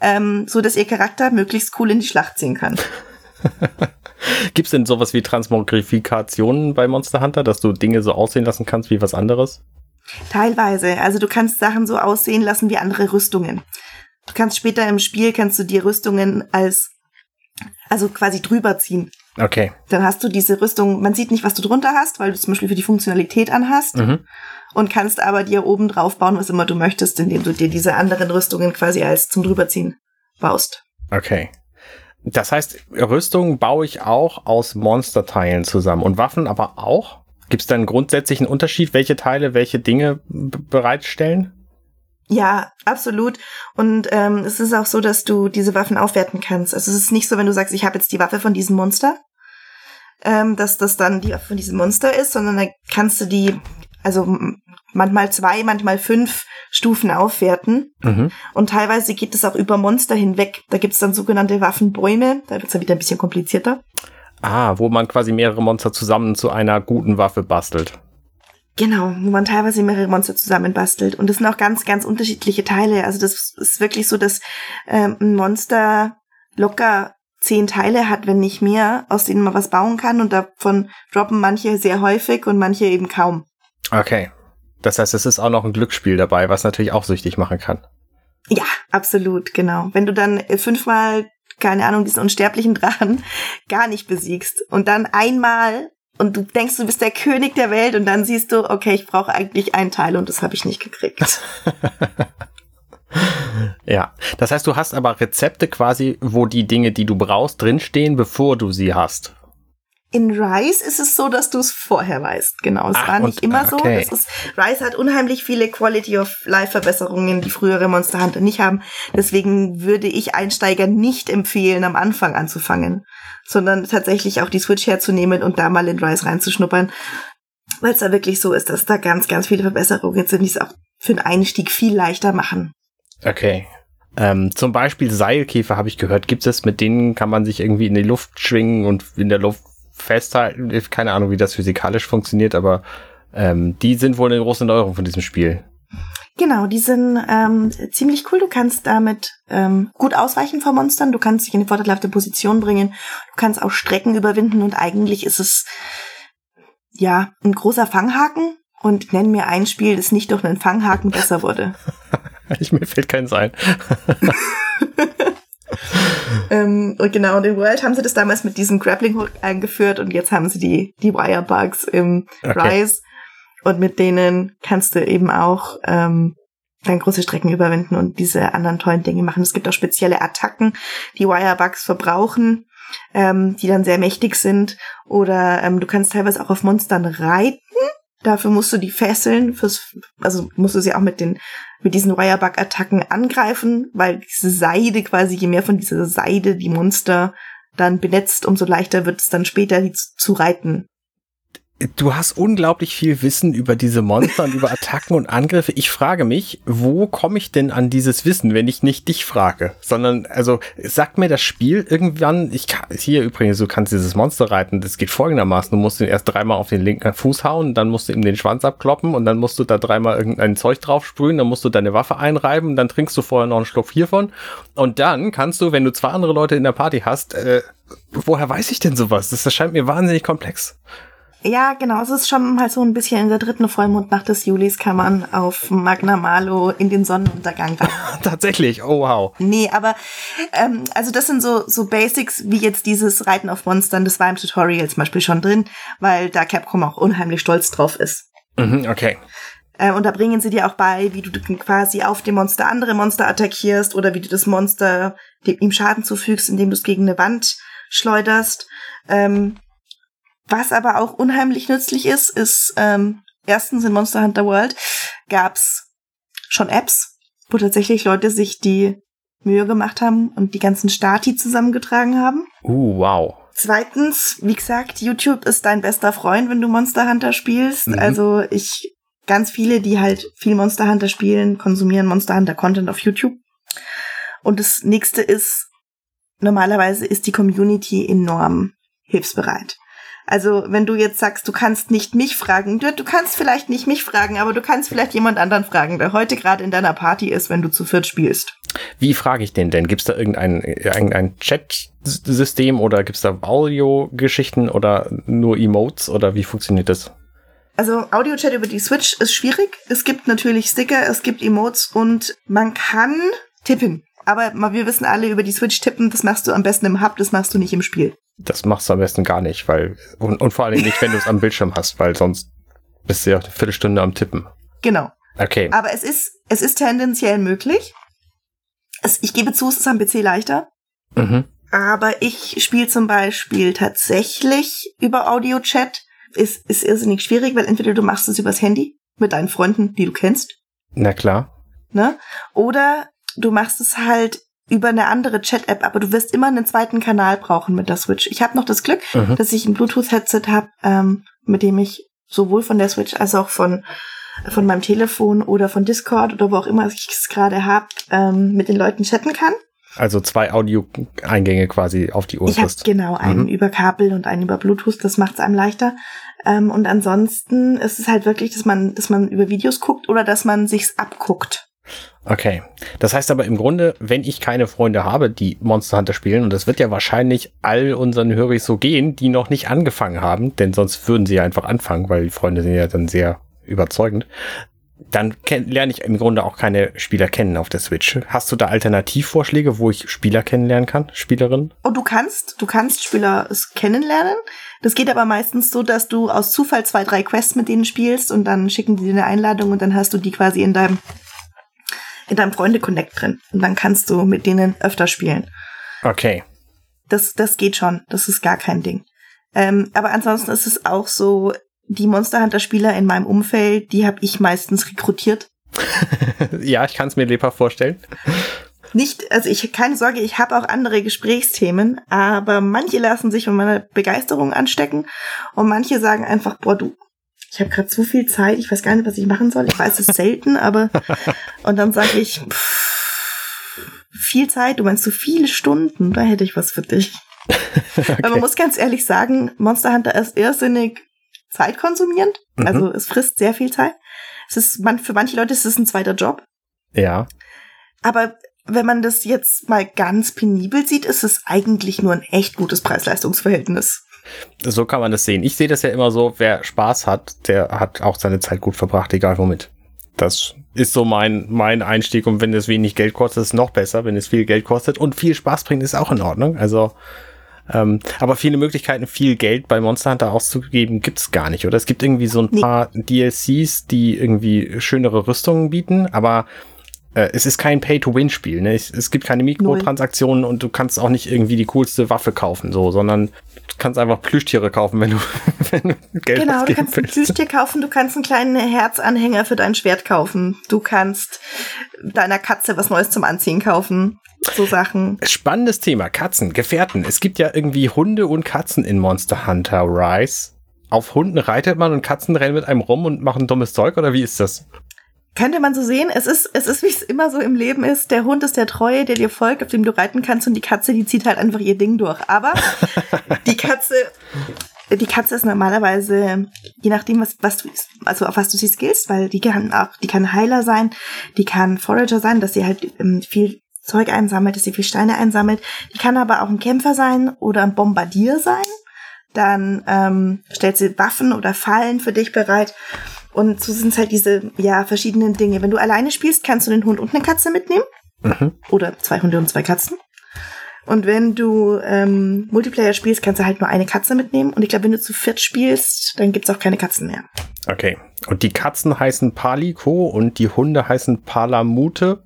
ähm, so dass ihr Charakter möglichst cool in die Schlacht ziehen kann. Gibt es denn sowas wie Transmogrifikationen bei Monster Hunter, dass du Dinge so aussehen lassen kannst wie was anderes? Teilweise. Also du kannst Sachen so aussehen lassen wie andere Rüstungen. Du kannst später im Spiel kannst du die Rüstungen als also quasi drüber ziehen. Okay. Dann hast du diese Rüstung, man sieht nicht, was du drunter hast, weil du zum Beispiel für die Funktionalität anhast. Mhm. Und kannst aber dir oben drauf bauen, was immer du möchtest, indem du dir diese anderen Rüstungen quasi als zum drüberziehen baust. Okay. Das heißt, Rüstung baue ich auch aus Monsterteilen zusammen und Waffen aber auch? Gibt es da einen grundsätzlichen Unterschied, welche Teile welche Dinge bereitstellen? Ja, absolut. Und ähm, es ist auch so, dass du diese Waffen aufwerten kannst. Also es ist nicht so, wenn du sagst, ich habe jetzt die Waffe von diesem Monster, ähm, dass das dann die Waffe von diesem Monster ist, sondern dann kannst du die, also manchmal zwei, manchmal fünf Stufen aufwerten. Mhm. Und teilweise geht es auch über Monster hinweg. Da gibt es dann sogenannte Waffenbäume. Da wird es dann wieder ein bisschen komplizierter. Ah, wo man quasi mehrere Monster zusammen zu einer guten Waffe bastelt. Genau, wo man teilweise mehrere Monster zusammenbastelt. Und das sind auch ganz, ganz unterschiedliche Teile. Also das ist wirklich so, dass ähm, ein Monster locker zehn Teile hat, wenn nicht mehr, aus denen man was bauen kann. Und davon droppen manche sehr häufig und manche eben kaum. Okay. Das heißt, es ist auch noch ein Glücksspiel dabei, was natürlich auch süchtig machen kann. Ja, absolut, genau. Wenn du dann fünfmal, keine Ahnung, diesen unsterblichen Drachen gar nicht besiegst und dann einmal und du denkst, du bist der König der Welt und dann siehst du, okay, ich brauche eigentlich einen Teil und das habe ich nicht gekriegt. ja, das heißt, du hast aber Rezepte quasi, wo die Dinge, die du brauchst, drinstehen, bevor du sie hast. In Rise ist es so, dass du es vorher weißt. Genau, es Ach, war nicht immer okay. so. Ist, Rise hat unheimlich viele Quality of Life Verbesserungen, die frühere Monster Hunter nicht haben. Deswegen würde ich Einsteiger nicht empfehlen, am Anfang anzufangen, sondern tatsächlich auch die Switch herzunehmen und da mal in Rise reinzuschnuppern, weil es da wirklich so ist, dass da ganz, ganz viele Verbesserungen sind, die es auch für den Einstieg viel leichter machen. Okay, ähm, zum Beispiel Seilkäfer habe ich gehört. Gibt es, mit denen kann man sich irgendwie in die Luft schwingen und in der Luft festhalten. Keine Ahnung, wie das physikalisch funktioniert, aber ähm, die sind wohl eine große Neuerung von diesem Spiel. Genau, die sind ähm, ziemlich cool. Du kannst damit ähm, gut ausweichen vor Monstern. Du kannst dich in eine vorteilhafte Position bringen. Du kannst auch Strecken überwinden und eigentlich ist es ja ein großer Fanghaken. Und nenn mir ein Spiel, das nicht durch einen Fanghaken besser wurde. ich, mir fällt keins ein. und genau, in World haben sie das damals mit diesem Grappling Hook eingeführt und jetzt haben sie die, die Wirebugs im okay. Rise. Und mit denen kannst du eben auch ähm, dann große Strecken überwinden und diese anderen tollen Dinge machen. Es gibt auch spezielle Attacken, die Wirebugs verbrauchen, ähm, die dann sehr mächtig sind. Oder ähm, du kannst teilweise auch auf Monstern reiten. Dafür musst du die fesseln, fürs, also musst du sie auch mit den mit diesen Wirebug-Attacken angreifen, weil diese Seide quasi, je mehr von dieser Seide die Monster dann benetzt, umso leichter wird es dann später, die zu reiten. Du hast unglaublich viel Wissen über diese Monster und über Attacken und Angriffe. Ich frage mich, wo komme ich denn an dieses Wissen, wenn ich nicht dich frage? Sondern, also, sagt mir das Spiel irgendwann, ich kann, hier übrigens, du kannst dieses Monster reiten, das geht folgendermaßen, du musst ihn erst dreimal auf den linken Fuß hauen, dann musst du ihm den Schwanz abkloppen und dann musst du da dreimal irgendein Zeug drauf sprühen, dann musst du deine Waffe einreiben, dann trinkst du vorher noch einen Schluck hiervon und dann kannst du, wenn du zwei andere Leute in der Party hast, äh, woher weiß ich denn sowas? Das erscheint mir wahnsinnig komplex. Ja, genau. Es ist schon halt so ein bisschen in der dritten Vollmondnacht des Julis kann man auf Magna Malo in den Sonnenuntergang rein. Tatsächlich, oh wow. Nee, aber ähm, also das sind so, so Basics wie jetzt dieses Reiten auf Monstern, das war im Tutorial zum Beispiel schon drin, weil da Capcom auch unheimlich stolz drauf ist. Mhm, okay. Ähm, und da bringen sie dir auch bei, wie du quasi auf dem Monster andere Monster attackierst oder wie du das Monster dem, ihm Schaden zufügst, indem du es gegen eine Wand schleuderst. Ähm, was aber auch unheimlich nützlich ist, ist ähm, erstens in Monster Hunter World gab's schon Apps, wo tatsächlich Leute sich die Mühe gemacht haben und die ganzen Stati zusammengetragen haben. Uh, wow. Zweitens, wie gesagt, YouTube ist dein bester Freund, wenn du Monster Hunter spielst. Mhm. Also ich, ganz viele, die halt viel Monster Hunter spielen, konsumieren Monster Hunter Content auf YouTube. Und das nächste ist, normalerweise ist die Community enorm hilfsbereit. Also wenn du jetzt sagst, du kannst nicht mich fragen, du, du kannst vielleicht nicht mich fragen, aber du kannst vielleicht jemand anderen fragen, der heute gerade in deiner Party ist, wenn du zu viert spielst. Wie frage ich den denn? Gibt es da irgendein, irgendein Chat-System oder gibt es da Audio-Geschichten oder nur Emotes oder wie funktioniert das? Also Audio-Chat über die Switch ist schwierig. Es gibt natürlich Sticker, es gibt Emotes und man kann tippen. Aber wir wissen alle über die Switch tippen, das machst du am besten im Hub, das machst du nicht im Spiel das machst du am besten gar nicht, weil, und, und vor allem nicht, wenn du es am Bildschirm hast, weil sonst bist du ja eine Viertelstunde am Tippen. Genau. Okay. Aber es ist, es ist tendenziell möglich. Es, ich gebe zu, es ist am PC leichter. Mhm. Aber ich spiele zum Beispiel tatsächlich über Audio-Chat. Ist, ist irrsinnig schwierig, weil entweder du machst es übers Handy mit deinen Freunden, die du kennst. Na klar. ne? Oder du machst es halt über eine andere Chat-App, aber du wirst immer einen zweiten Kanal brauchen mit der Switch. Ich habe noch das Glück, mhm. dass ich ein Bluetooth-Headset habe, ähm, mit dem ich sowohl von der Switch als auch von von meinem Telefon oder von Discord oder wo auch immer ich es gerade habe, ähm, mit den Leuten chatten kann. Also zwei Audio-Eingänge quasi auf die. Ich habe genau einen mhm. über Kabel und einen über Bluetooth. Das macht es einem leichter. Ähm, und ansonsten ist es halt wirklich, dass man, dass man über Videos guckt oder dass man sich's abguckt. Okay. Das heißt aber im Grunde, wenn ich keine Freunde habe, die Monster Hunter spielen, und das wird ja wahrscheinlich all unseren Hörern so gehen, die noch nicht angefangen haben, denn sonst würden sie ja einfach anfangen, weil die Freunde sind ja dann sehr überzeugend, dann lerne ich im Grunde auch keine Spieler kennen auf der Switch. Hast du da Alternativvorschläge, wo ich Spieler kennenlernen kann, Spielerinnen? Oh, du kannst, du kannst Spieler kennenlernen. Das geht aber meistens so, dass du aus Zufall zwei, drei Quests mit denen spielst und dann schicken die dir eine Einladung und dann hast du die quasi in deinem in deinem Freunde-Connect drin. Und dann kannst du mit denen öfter spielen. Okay. Das, das geht schon. Das ist gar kein Ding. Ähm, aber ansonsten ist es auch so, die Monster Hunter Spieler in meinem Umfeld, die habe ich meistens rekrutiert. ja, ich kann es mir lebhaft vorstellen. Nicht, also ich keine Sorge, ich habe auch andere Gesprächsthemen, aber manche lassen sich von meiner Begeisterung anstecken und manche sagen einfach, boah, du, ich habe gerade zu viel Zeit, ich weiß gar nicht, was ich machen soll. Ich weiß es selten, aber und dann sage ich, pff, viel Zeit, du meinst so viele Stunden, da hätte ich was für dich. okay. Weil man muss ganz ehrlich sagen, Monster Hunter ist irrsinnig zeitkonsumierend. Mhm. Also es frisst sehr viel Zeit. Es ist, man, für manche Leute ist es ein zweiter Job. Ja. Aber wenn man das jetzt mal ganz penibel sieht, ist es eigentlich nur ein echt gutes Preis-Leistungs-Verhältnis. So kann man das sehen. Ich sehe das ja immer so, wer Spaß hat, der hat auch seine Zeit gut verbracht, egal womit. Das ist so mein, mein Einstieg und wenn es wenig Geld kostet, ist es noch besser. Wenn es viel Geld kostet und viel Spaß bringt, ist auch in Ordnung. Also, ähm, aber viele Möglichkeiten, viel Geld bei Monster Hunter auszugeben, gibt's gar nicht, oder? Es gibt irgendwie so ein nee. paar DLCs, die irgendwie schönere Rüstungen bieten, aber es ist kein Pay-to-Win-Spiel. Ne? Es, gibt keine Mikrotransaktionen und du kannst auch nicht irgendwie die coolste Waffe kaufen, so, sondern du kannst einfach Plüschtiere kaufen, wenn du, wenn du Geld Genau, du kannst willst. ein Plüschtier kaufen, du kannst einen kleinen Herzanhänger für dein Schwert kaufen, du kannst deiner Katze was Neues zum Anziehen kaufen. So Sachen. Spannendes Thema. Katzen, Gefährten. Es gibt ja irgendwie Hunde und Katzen in Monster Hunter Rise. Auf Hunden reitet man und Katzen rennen mit einem rum und machen dummes Zeug oder wie ist das? Könnte man so sehen, es ist, es ist, wie es immer so im Leben ist. Der Hund ist der Treue, der dir folgt, auf dem du reiten kannst, und die Katze, die zieht halt einfach ihr Ding durch. Aber die Katze, die Katze ist normalerweise, je nachdem, was, was du, also auf was du sie skillst, weil die kann auch, die kann Heiler sein, die kann Forager sein, dass sie halt ähm, viel Zeug einsammelt, dass sie viel Steine einsammelt. Die kann aber auch ein Kämpfer sein oder ein Bombardier sein. Dann ähm, stellt sie Waffen oder Fallen für dich bereit. Und so sind es halt diese, ja, verschiedenen Dinge. Wenn du alleine spielst, kannst du den Hund und eine Katze mitnehmen. Mhm. Oder zwei Hunde und zwei Katzen. Und wenn du ähm, Multiplayer spielst, kannst du halt nur eine Katze mitnehmen. Und ich glaube, wenn du zu viert spielst, dann gibt's auch keine Katzen mehr. Okay. Und die Katzen heißen Paliko und die Hunde heißen Palamute.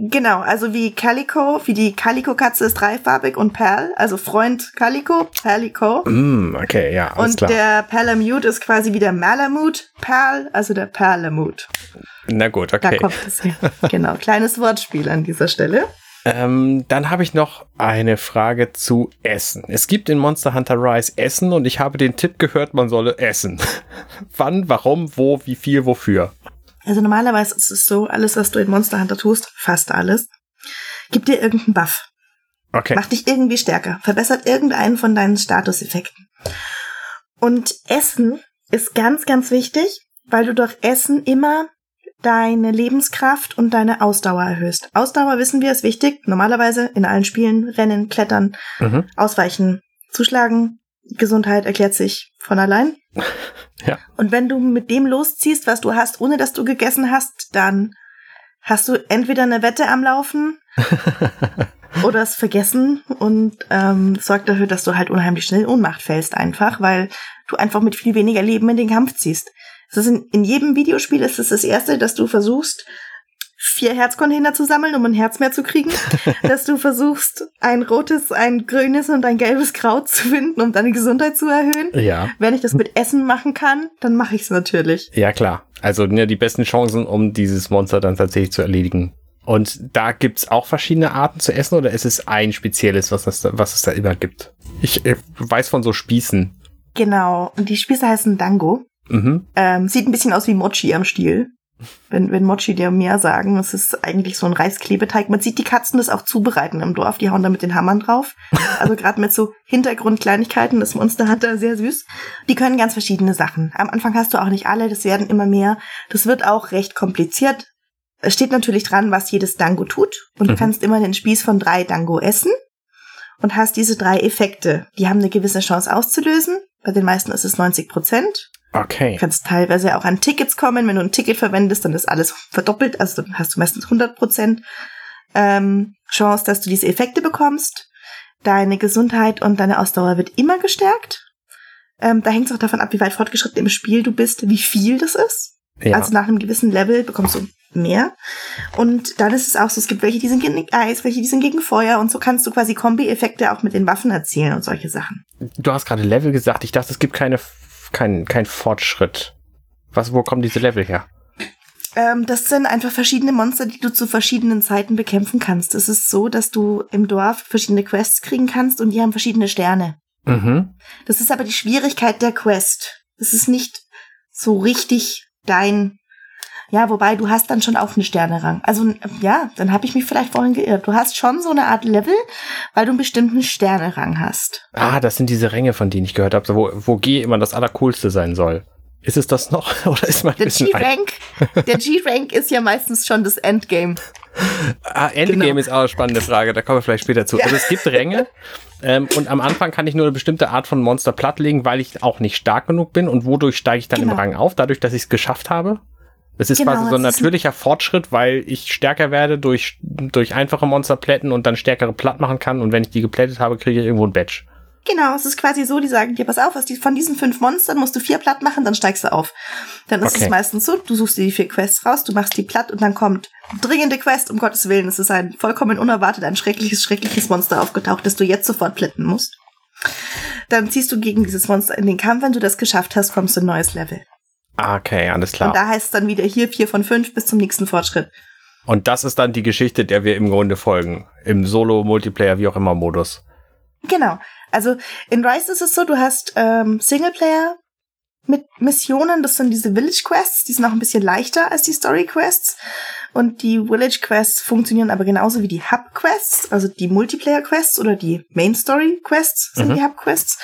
Genau, also wie Calico, wie die Calico-Katze ist dreifarbig und Perl, also Freund Calico, Perlico. Mm, okay, ja, alles Und klar. der Perlamute ist quasi wie der Malamut, Perl, also der Perlamut. Na gut, okay. Da kommt es her. genau, kleines Wortspiel an dieser Stelle. Ähm, dann habe ich noch eine Frage zu Essen. Es gibt in Monster Hunter Rise Essen und ich habe den Tipp gehört, man solle essen. Wann, warum, wo, wie viel, wofür? Also normalerweise ist es so, alles, was du in Monster Hunter tust, fast alles, gibt dir irgendeinen Buff. Okay. Macht dich irgendwie stärker, verbessert irgendeinen von deinen Statuseffekten. Und Essen ist ganz, ganz wichtig, weil du durch Essen immer deine Lebenskraft und deine Ausdauer erhöhst. Ausdauer wissen wir ist wichtig. Normalerweise in allen Spielen rennen, klettern, mhm. ausweichen, zuschlagen. Gesundheit erklärt sich von allein. Ja. Und wenn du mit dem losziehst, was du hast, ohne dass du gegessen hast, dann hast du entweder eine Wette am Laufen oder es vergessen und ähm, sorgt dafür, dass du halt unheimlich schnell in Ohnmacht fällst einfach, weil du einfach mit viel weniger Leben in den Kampf ziehst. Das ist in, in jedem Videospiel ist es das, das erste, dass du versuchst, vier Herzcontainer zu sammeln, um ein Herz mehr zu kriegen, dass du versuchst, ein rotes, ein grünes und ein gelbes Kraut zu finden, um deine Gesundheit zu erhöhen. Ja. Wenn ich das mit Essen machen kann, dann mache ich es natürlich. Ja, klar. Also ne, die besten Chancen, um dieses Monster dann tatsächlich zu erledigen. Und da gibt's auch verschiedene Arten zu essen oder ist es ein spezielles, was es da, was es da immer gibt? Ich äh, weiß von so Spießen. Genau. Und die Spieße heißen Dango. Mhm. Ähm, sieht ein bisschen aus wie Mochi am Stiel. Wenn, wenn Mochi dir mehr sagen, es ist eigentlich so ein Reisklebeteig. Man sieht die Katzen das auch zubereiten im Dorf, die hauen da mit den Hammern drauf. Also gerade mit so Hintergrundkleinigkeiten, das Monster hat da sehr süß. Die können ganz verschiedene Sachen. Am Anfang hast du auch nicht alle, das werden immer mehr. Das wird auch recht kompliziert. Es steht natürlich dran, was jedes Dango tut. Und Mhm. du kannst immer den Spieß von drei Dango essen und hast diese drei Effekte. Die haben eine gewisse Chance auszulösen. Bei den meisten ist es 90 Prozent. Du Okay. kannst teilweise auch an Tickets kommen. Wenn du ein Ticket verwendest, dann ist alles verdoppelt. Also dann hast du meistens 100 Prozent ähm, Chance, dass du diese Effekte bekommst. Deine Gesundheit und deine Ausdauer wird immer gestärkt. Ähm, da hängt es auch davon ab, wie weit fortgeschritten im Spiel du bist, wie viel das ist. Ja. Also nach einem gewissen Level bekommst du mehr. Und dann ist es auch so, es gibt welche, die sind gegen Eis, welche, die sind gegen Feuer. Und so kannst du quasi Kombi-Effekte auch mit den Waffen erzielen und solche Sachen. du hast gerade Level gesagt. Ich dachte, es gibt keine, kein, kein Fortschritt. Was, wo kommen diese Level her? Ähm, das sind einfach verschiedene Monster, die du zu verschiedenen Zeiten bekämpfen kannst. Es ist so, dass du im Dorf verschiedene Quests kriegen kannst und die haben verschiedene Sterne. Mhm. Das ist aber die Schwierigkeit der Quest. Das ist nicht so richtig dein. Ja, wobei du hast dann schon auch einen Sternerang. Also ja, dann habe ich mich vielleicht vorhin geirrt. Du hast schon so eine Art Level, weil du einen bestimmten Sternerang hast. Ah, das sind diese Ränge, von denen ich gehört habe, wo, wo G immer das Allercoolste sein soll. Ist es das noch? Oder ist man ein Der? G-Rank, der G-Rank ist ja meistens schon das Endgame. Ah, Endgame Genau. ist auch eine spannende Frage, da kommen wir vielleicht später zu. Ja. Also es gibt Ränge ähm, und am Anfang kann ich nur eine bestimmte Art von Monster plattlegen, weil ich auch nicht stark genug bin und wodurch steige ich dann Genau. im Rang auf? Dadurch, dass ich es geschafft habe? Es ist Genau, quasi so ein ist ein- natürlicher Fortschritt, weil ich stärker werde durch, durch einfache Monster plätten und dann stärkere platt machen kann und wenn ich die geplättet habe, kriege ich irgendwo ein Badge. Genau, es ist quasi so, die sagen dir, pass auf, die, von diesen fünf Monstern musst du vier platt machen, dann steigst du auf. Dann ist Okay. es meistens so, du suchst dir die vier Quests raus, du machst die platt und dann kommt dringende Quest, um Gottes Willen. Es ist ein vollkommen unerwartet, ein schreckliches, schreckliches Monster aufgetaucht, das du jetzt sofort plätten musst. Dann ziehst du gegen dieses Monster in den Kampf. Wenn du das geschafft hast, kommst du in ein neues Level. Ah, Okay, alles klar. Und da heißt es dann wieder hier vier von fünf bis zum nächsten Fortschritt. Und das ist dann die Geschichte, der wir im Grunde folgen. Im Solo, Multiplayer, wie auch immer Modus. Genau. Also in Rise ist es so, du hast ähm, Singleplayer mit Missionen, das sind diese Village Quests, die sind auch ein bisschen leichter als die Story Quests. Und die Village Quests funktionieren aber genauso wie die Hub Quests, also die Multiplayer Quests oder die Main Story Quests sind Mhm. die Hub Quests.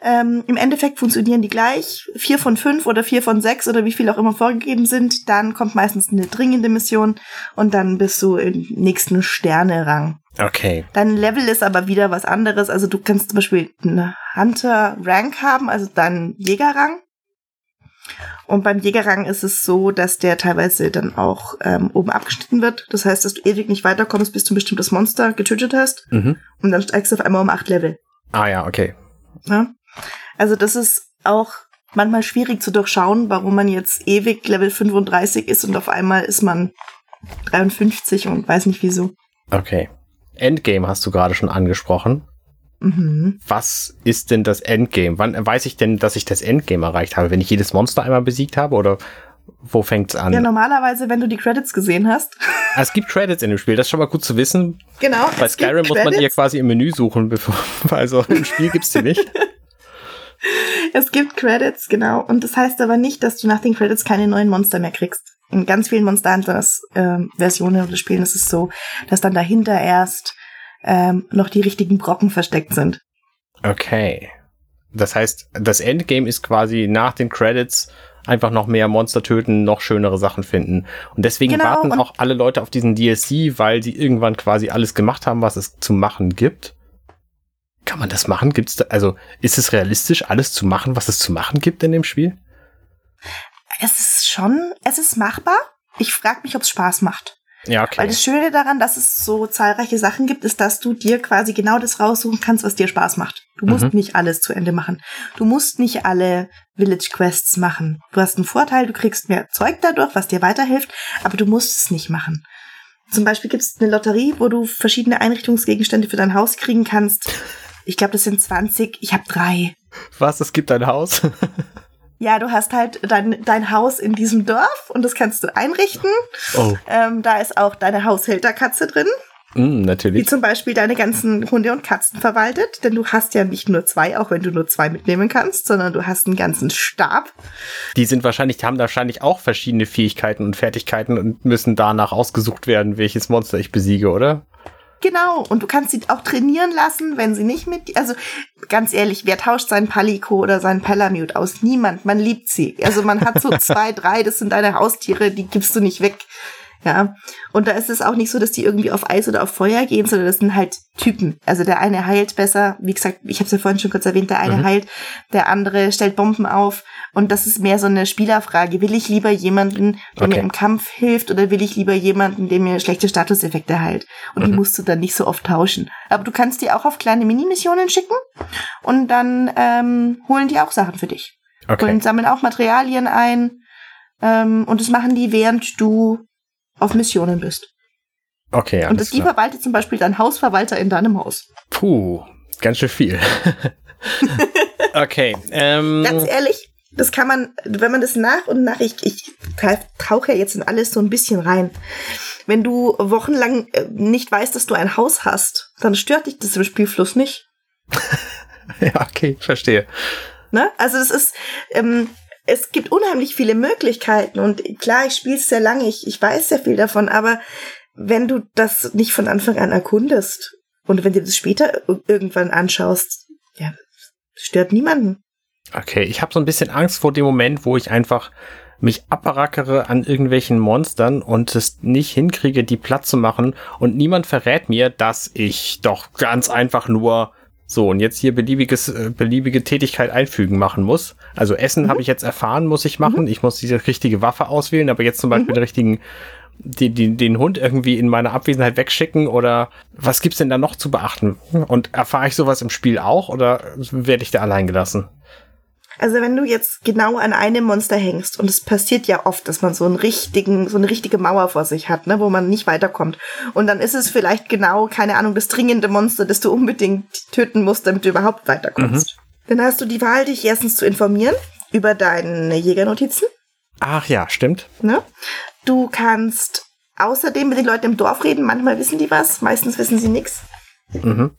Ähm, Im Endeffekt funktionieren die gleich. Vier von fünf oder vier von sechs oder wie viel auch immer vorgegeben sind. Dann kommt meistens eine dringende Mission und dann bist du im nächsten Sterne-Rang. Okay. Dein Level ist aber wieder was anderes. Also du kannst zum Beispiel einen Hunter-Rank haben, also deinen Jägerrang. Und beim Jägerrang ist es so, dass der teilweise dann auch ähm, oben abgeschnitten wird. Das heißt, dass du ewig nicht weiterkommst, bis du ein bestimmtes Monster getötet hast. Mhm. Und dann steigst du auf einmal um acht Level. Ah ja, okay. Ne? Also das ist auch manchmal schwierig zu durchschauen, warum man jetzt ewig Level 35 ist und auf einmal ist man 53 und weiß nicht wieso. Okay. Endgame hast du gerade schon angesprochen. Mhm. Was ist denn das Endgame? Wann weiß ich denn, dass ich das Endgame erreicht habe? Wenn ich jedes Monster einmal besiegt habe oder wo fängt's an? Ja, normalerweise, wenn du die Credits gesehen hast. Ah, es gibt Credits in dem Spiel, das ist schon mal gut zu wissen. Genau. Bei Skyrim muss man die ja quasi im Menü suchen, bevor, also im Spiel gibt's die nicht. Es gibt Credits, genau. Und das heißt aber nicht, dass du nach den Credits keine neuen Monster mehr kriegst. In ganz vielen Monster Hunters ähm, Versionen oder Spielen ist es so, dass dann dahinter erst ähm, noch die richtigen Brocken versteckt sind. Okay. Das heißt, das Endgame ist quasi nach den Credits einfach noch mehr Monster töten, noch schönere Sachen finden. Und deswegen Genau, warten und- auch alle Leute auf diesen DLC, weil sie irgendwann quasi alles gemacht haben, was es zu machen gibt. Kann man das machen? Gibt's da, also ist es realistisch, alles zu machen, was es zu machen gibt in dem Spiel? Es ist schon, es ist machbar. Ich frage mich, ob es Spaß macht. Ja, okay. Weil das Schöne daran, dass es so zahlreiche Sachen gibt, ist, dass du dir quasi genau das raussuchen kannst, was dir Spaß macht. Du musst Mhm. nicht alles zu Ende machen. Du musst nicht alle Village Quests machen. Du hast einen Vorteil, du kriegst mehr Zeug dadurch, was dir weiterhilft, aber du musst es nicht machen. Zum Beispiel gibt es eine Lotterie, wo du verschiedene Einrichtungsgegenstände für dein Haus kriegen kannst. Ich glaube, das sind 20. Ich habe drei. Was? Es gibt ein Haus? Ja, du hast halt dein, dein Haus in diesem Dorf und das kannst du einrichten. oh. Ähm, da ist auch deine Haushälterkatze drin, Mm, die natürlich. zum Beispiel deine ganzen Hunde und Katzen verwaltet. Denn du hast ja nicht nur zwei, auch wenn du nur zwei mitnehmen kannst, sondern du hast einen ganzen Stab. Die sind wahrscheinlich, die haben wahrscheinlich auch verschiedene Fähigkeiten und Fertigkeiten und müssen danach ausgesucht werden, welches Monster ich besiege, oder? Genau. Und du kannst sie auch trainieren lassen, wenn sie nicht mit. Also ganz ehrlich, wer tauscht seinen Palico oder seinen Palamute aus? Niemand. Man liebt sie. Also man hat so zwei, drei, das sind deine Haustiere, die gibst du nicht weg. Ja. Und da ist es auch nicht so, dass die irgendwie auf Eis oder auf Feuer gehen, sondern das sind halt Typen. Also der eine heilt besser, wie gesagt, ich habe es ja vorhin schon kurz erwähnt, der eine Mhm. heilt, der andere stellt Bomben auf. Und das ist mehr so eine Spielerfrage. Will ich lieber jemanden, der Okay. mir im Kampf hilft, oder will ich lieber jemanden, der mir schlechte Statuseffekte heilt? Und die Mhm. musst du dann nicht so oft tauschen. Aber du kannst die auch auf kleine Minimissionen schicken und dann ähm, holen die auch Sachen für dich. Okay. Und sammeln auch Materialien ein. Ähm, und das machen die, während du auf Missionen bist. Okay, und alles das, die klar. verwaltet zum Beispiel dein Hausverwalter in deinem Haus. Puh, ganz schön viel. okay. Ähm, Ganz ehrlich, das kann man, wenn man das nach und nach, ich, ich tauche ja jetzt in alles so ein bisschen rein. Wenn du wochenlang äh, nicht weißt, dass du ein Haus hast, dann stört dich das im Spielfluss nicht. ja, okay, verstehe. Ne? Also das ist, ähm, es gibt unheimlich viele Möglichkeiten und klar, ich spiele es sehr lange, ich, ich weiß sehr viel davon, aber wenn du das nicht von Anfang an erkundest und wenn du das später ir- irgendwann anschaust, ja, stört niemanden. Okay, ich habe so ein bisschen Angst vor dem Moment, wo ich einfach mich abbarackere an irgendwelchen Monstern und es nicht hinkriege, die platt zu machen und niemand verrät mir, dass ich doch ganz einfach nur so und jetzt hier beliebiges, äh, beliebige Tätigkeit einfügen machen muss. Also Essen Mhm. habe ich jetzt erfahren, muss ich machen. Ich muss diese richtige Waffe auswählen, aber jetzt zum Beispiel Mhm. den richtigen die, die, den Hund irgendwie in meiner Abwesenheit wegschicken oder was gibt's denn da noch zu beachten? Und erfahre ich sowas im Spiel auch oder werde ich da allein gelassen? Also wenn du jetzt genau an einem Monster hängst, und es passiert ja oft, dass man so einen richtigen, so eine richtige Mauer vor sich hat, ne, wo man nicht weiterkommt. Und dann ist es vielleicht genau, keine Ahnung, das dringende Monster, das du unbedingt töten musst, damit du überhaupt weiterkommst. Dann hast du die Wahl, dich erstens zu informieren über deine Jägernotizen. Ach ja, stimmt. Ne? Du kannst außerdem mit den Leuten im Dorf reden. Manchmal wissen die was, meistens wissen sie nichts. Mhm.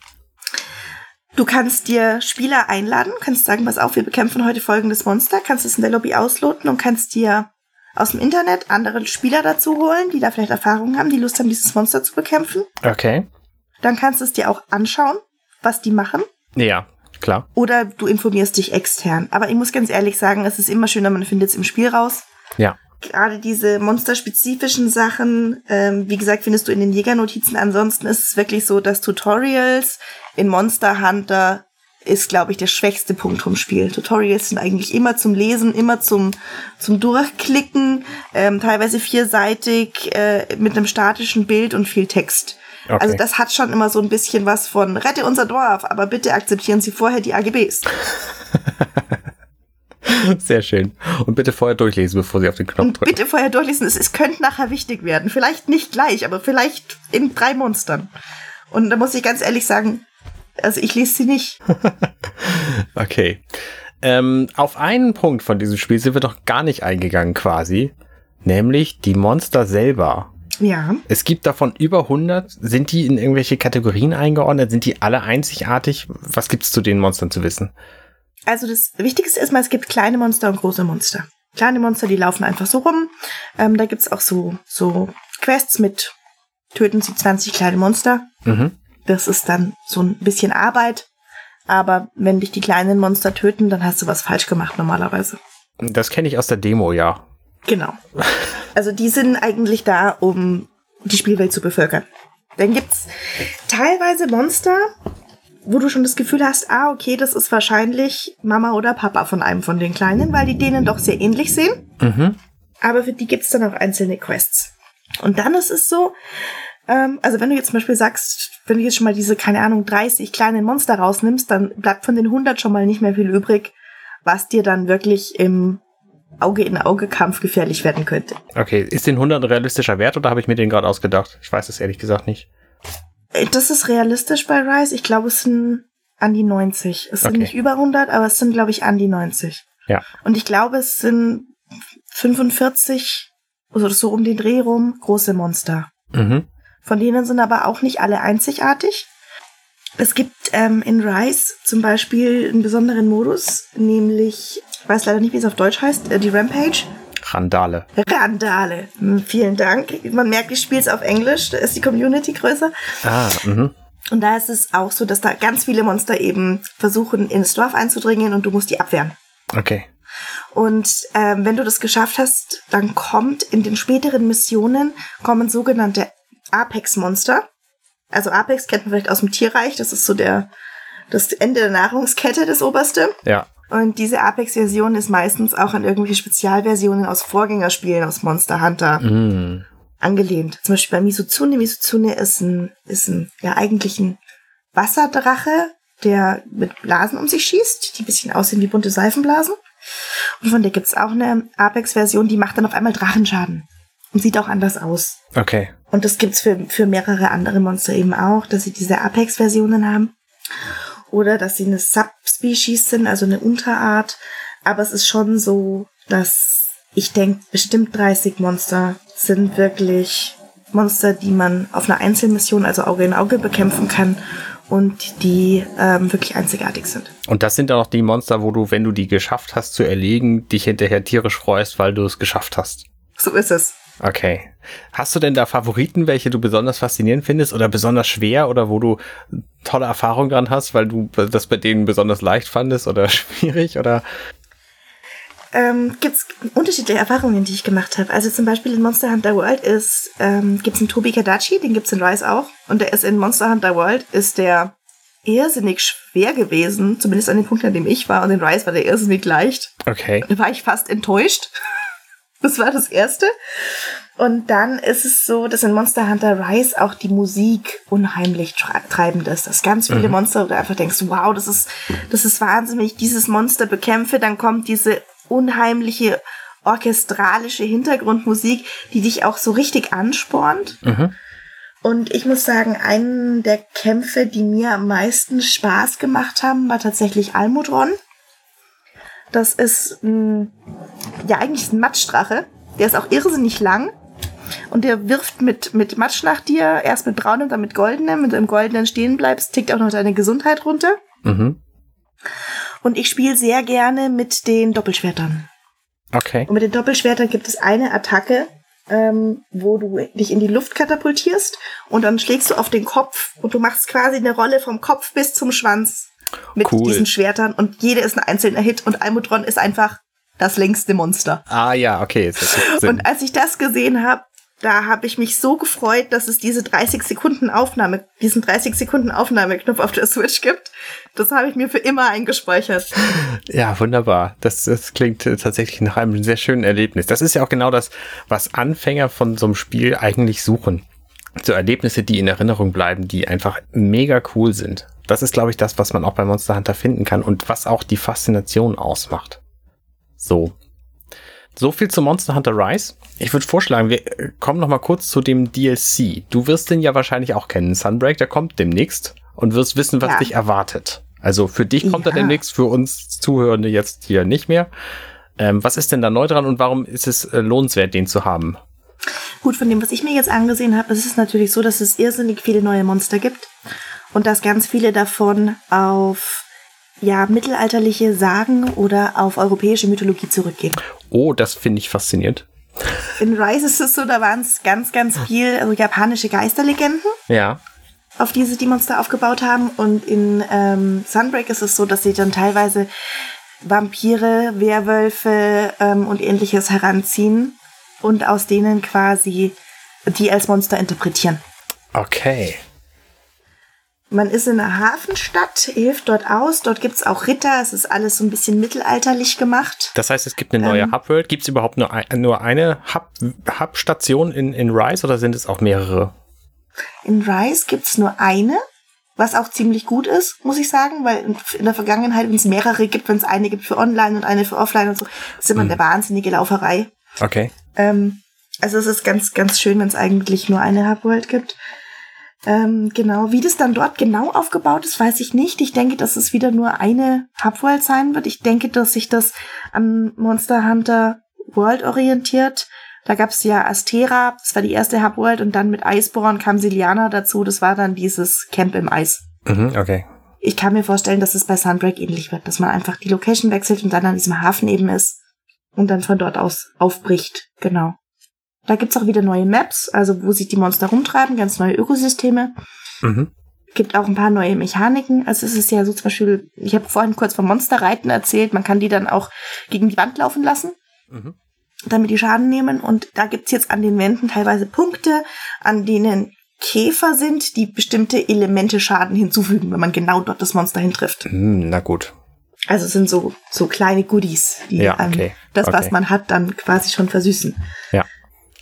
Du kannst dir Spieler einladen, kannst sagen, pass auf, wir bekämpfen heute folgendes Monster, kannst es in der Lobby ausloten und kannst dir aus dem Internet andere Spieler dazu holen, die da vielleicht Erfahrungen haben, die Lust haben, dieses Monster zu bekämpfen. Okay. Dann kannst du es dir auch anschauen, was die machen. Ja, klar. Oder du informierst dich extern. Aber ich muss ganz ehrlich sagen, es ist immer schöner, man findet es im Spiel raus. Ja. Gerade diese monsterspezifischen Sachen, ähm, wie gesagt, findest du in den Jägernotizen. Ansonsten ist es wirklich so, dass Tutorials in Monster Hunter ist, glaube ich, der schwächste Punkt vom Spiel. Tutorials sind eigentlich immer zum Lesen, immer zum, zum Durchklicken, ähm, teilweise vierseitig, äh, mit einem statischen Bild und viel Text. Okay. Also das hat schon immer so ein bisschen was von rette unser Dorf, aber bitte akzeptieren Sie vorher die AGBs. Sehr schön. Und bitte vorher durchlesen, bevor Sie auf den Knopf drücken. bitte vorher durchlesen. Es, es könnte nachher wichtig werden. Vielleicht nicht gleich, aber vielleicht in drei Monstern. Und da muss ich ganz ehrlich sagen, also ich lese sie nicht. Okay. Ähm, auf einen Punkt von diesem Spiel sind wir doch gar nicht eingegangen quasi. Nämlich die Monster selber. Ja. Es gibt davon über 100. Sind die in irgendwelche Kategorien eingeordnet? Sind die alle einzigartig? Was gibt's zu den Monstern zu wissen? Also das Wichtigste ist mal, es gibt kleine Monster und große Monster. Kleine Monster, die laufen einfach so rum. Ähm, da gibt's auch so, so Quests mit töten Sie 20 kleine Monster. Mhm. Das ist dann so ein bisschen Arbeit. Aber wenn dich die kleinen Monster töten, dann hast du was falsch gemacht normalerweise. Das kenne ich aus der Demo, ja. Genau. Also die sind eigentlich da, um die Spielwelt zu bevölkern. Dann gibt's teilweise Monster, wo du schon das Gefühl hast, ah, okay, das ist wahrscheinlich Mama oder Papa von einem von den Kleinen, weil die denen doch sehr ähnlich sehen. Mhm. Aber für die gibt's dann auch einzelne Quests. Und dann ist es so, ähm, also wenn du jetzt zum Beispiel sagst, wenn du jetzt schon mal diese, keine Ahnung, 30 kleinen Monster rausnimmst, dann bleibt von den 100 schon mal nicht mehr viel übrig, was dir dann wirklich im Auge-in-Auge-Kampf gefährlich werden könnte. Okay, ist den 100 ein realistischer Wert oder habe ich mir den gerade ausgedacht? Ich weiß es ehrlich gesagt nicht. Das ist realistisch bei Rise. Ich glaube, es sind an die 90. Es sind Okay. nicht über 100, aber es sind, glaube ich, an die 90. Ja. Und ich glaube, es sind 45 oder so um den Dreh rum große Monster. Mhm. Von denen sind aber auch nicht alle einzigartig. Es gibt ähm, in Rise zum Beispiel einen besonderen Modus, nämlich, ich weiß leider nicht, wie es auf Deutsch heißt, äh, die Rampage. Randale. Randale. Hm, vielen Dank. Man merkt, ich spiele es auf Englisch, da ist die Community größer. Ah, mhm. Und da ist es auch so, dass da ganz viele Monster eben versuchen, ins Dorf einzudringen und du musst die abwehren. Okay. Und ähm, wenn du das geschafft hast, dann kommt in den späteren Missionen kommen sogenannte Apex-Monster. Also Apex kennt man vielleicht aus dem Tierreich, das ist so der das Ende der Nahrungskette, das oberste. Ja. Und diese Apex-Version ist meistens auch an irgendwelche Spezialversionen aus Vorgängerspielen aus Monster Hunter Mhm. angelehnt. Zum Beispiel bei Misuzune. Misuzune ist ein, ist ein, ja eigentlich ein Wasserdrache, der mit Blasen um sich schießt, die ein bisschen aussehen wie bunte Seifenblasen. Und von der gibt's auch eine Apex-Version, die macht dann auf einmal Drachenschaden. Und sieht auch anders aus. Okay. Und das gibt's für, für mehrere andere Monster eben auch, dass sie diese Apex-Versionen haben. Oder dass sie eine Subspecies sind, also eine Unterart. Aber es ist schon so, dass ich denke, bestimmt 30 Monster sind wirklich Monster, die man auf einer Einzelmission, also Auge in Auge, bekämpfen kann und die ähm, wirklich einzigartig sind. Und das sind dann auch die Monster, wo du, wenn du die geschafft hast zu erlegen, dich hinterher tierisch freust, weil du es geschafft hast. So ist es. Okay. Hast du denn da Favoriten, welche du besonders faszinierend findest oder besonders schwer oder wo du tolle Erfahrungen dran hast, weil du das bei denen besonders leicht fandest oder schwierig oder? ähm, gibt es unterschiedliche Erfahrungen, die ich gemacht habe. Also zum Beispiel in Monster Hunter World ist, ähm, gibt es einen Tobi Kadachi, den gibt's in Rise auch. Und der ist in Monster Hunter World, ist der irrsinnig schwer gewesen, zumindest an dem Punkt, an dem ich war. Und in Rise war der irrsinnig leicht. Okay. Da war ich fast enttäuscht. Das war das Erste. Und dann ist es so, dass in Monster Hunter Rise auch die Musik unheimlich tre- treibend ist. Das ganz viele Monster, wo du einfach denkst, wow, das ist, das ist wahnsinnig. Wenn ich dieses Monster bekämpfe, dann kommt diese unheimliche orchestralische Hintergrundmusik, die dich auch so richtig anspornt. Mhm. Und ich muss sagen, einen der Kämpfe, die mir am meisten Spaß gemacht haben, war tatsächlich Almudron. Das ist ein, ja eigentlich ein Matschdrache. Der ist auch irrsinnig lang. Und der wirft mit, mit Matsch nach dir, erst mit braunem, dann mit goldenem. Wenn du im goldenen stehen bleibst, tickt auch noch deine Gesundheit runter. Mhm. Und ich spiele sehr gerne mit den Doppelschwertern. Okay. Und mit den Doppelschwertern gibt es eine Attacke, ähm, wo du dich in die Luft katapultierst und dann schlägst du auf den Kopf und du machst quasi eine Rolle vom Kopf bis zum Schwanz mit Cool. diesen Schwertern und jede ist ein einzelner Hit und Almudron ist einfach das längste Monster. Ah ja, okay. Und als ich das gesehen habe, da habe ich mich so gefreut, dass es diese 30 Sekunden Aufnahme, diesen 30 Sekunden Aufnahmeknopf auf der Switch gibt. Das habe ich mir für immer eingespeichert. Ja, wunderbar. Das, das klingt äh, tatsächlich nach einem sehr schönen Erlebnis. Das ist ja auch genau das, was Anfänger von so einem Spiel eigentlich suchen. So Erlebnisse, die in Erinnerung bleiben, die einfach mega cool sind. Das ist, glaube ich, das, was man auch bei Monster Hunter finden kann und was auch die Faszination ausmacht. So. So viel zu Monster Hunter Rise. Ich würde vorschlagen, wir äh, kommen noch mal kurz zu dem DLC. Du wirst den ja wahrscheinlich auch kennen. Sunbreak, der kommt demnächst und wirst wissen, was Ja. dich erwartet. Also für dich kommt er Ja. demnächst, für uns Zuhörende jetzt hier nicht mehr. Ähm, was ist denn da neu dran und warum ist es äh, lohnenswert, den zu haben? Gut, von dem, was ich mir jetzt angesehen habe, ist es natürlich so, dass es irrsinnig viele neue Monster gibt und dass ganz viele davon auf ja, mittelalterliche Sagen oder auf europäische Mythologie zurückgehen. Oh, das finde ich faszinierend. In Rise ist es so, da waren es ganz, ganz viel also japanische Geisterlegenden, Ja. auf die sie die Monster aufgebaut haben. Und in ähm, Sunbreak ist es so, dass sie dann teilweise Vampire, Werwölfe ähm, und ähnliches heranziehen und aus denen quasi die als Monster interpretieren. Okay. Man ist in einer Hafenstadt, hilft dort aus. Dort gibt's auch Ritter. Es ist alles so ein bisschen mittelalterlich gemacht. Das heißt, es gibt eine neue Ähm. Hubworld. Gibt es überhaupt nur, ein, nur eine Hub- Hub-Station in, in Rise oder sind es auch mehrere? In Rise gibt's nur eine, was auch ziemlich gut ist, muss ich sagen, weil in- in der Vergangenheit, wenn es mehrere gibt, wenn es eine gibt für Online und eine für Offline und so, ist immer Mhm. eine wahnsinnige Lauferei. Okay. Ähm, also es ist ganz, ganz schön, wenn es eigentlich nur eine Hubworld gibt. Ähm, genau, wie das dann dort genau aufgebaut ist, weiß ich nicht. Ich denke, dass es wieder nur eine Hubworld sein wird. Ich denke, dass sich das an Monster Hunter World orientiert. Da gab es ja Astera, das war die erste Hubworld, und dann mit Iceborne kam Siliana dazu. Das war dann dieses Camp im Eis. Mhm, okay. Ich kann mir vorstellen, dass es bei Sunbreak ähnlich wird, dass man einfach die Location wechselt und dann an diesem Hafen eben ist und dann von dort aus aufbricht. Genau. Da gibt's auch wieder neue Maps, also wo sich die Monster rumtreiben, ganz neue Ökosysteme. Mhm. Gibt auch ein paar neue Mechaniken. Also es ist ja so zum Beispiel, ich habe vorhin kurz vom Monsterreiten erzählt, man kann die dann auch gegen die Wand laufen lassen, Mhm. damit die Schaden nehmen. Und da gibt's jetzt an den Wänden teilweise Punkte, an denen Käfer sind, die bestimmte Elemente Schaden hinzufügen, wenn man genau dort das Monster hintrifft. Hm, na gut. Also es sind so, so kleine Goodies, die Ja, einem okay. das, was Okay. man hat, dann quasi schon versüßen.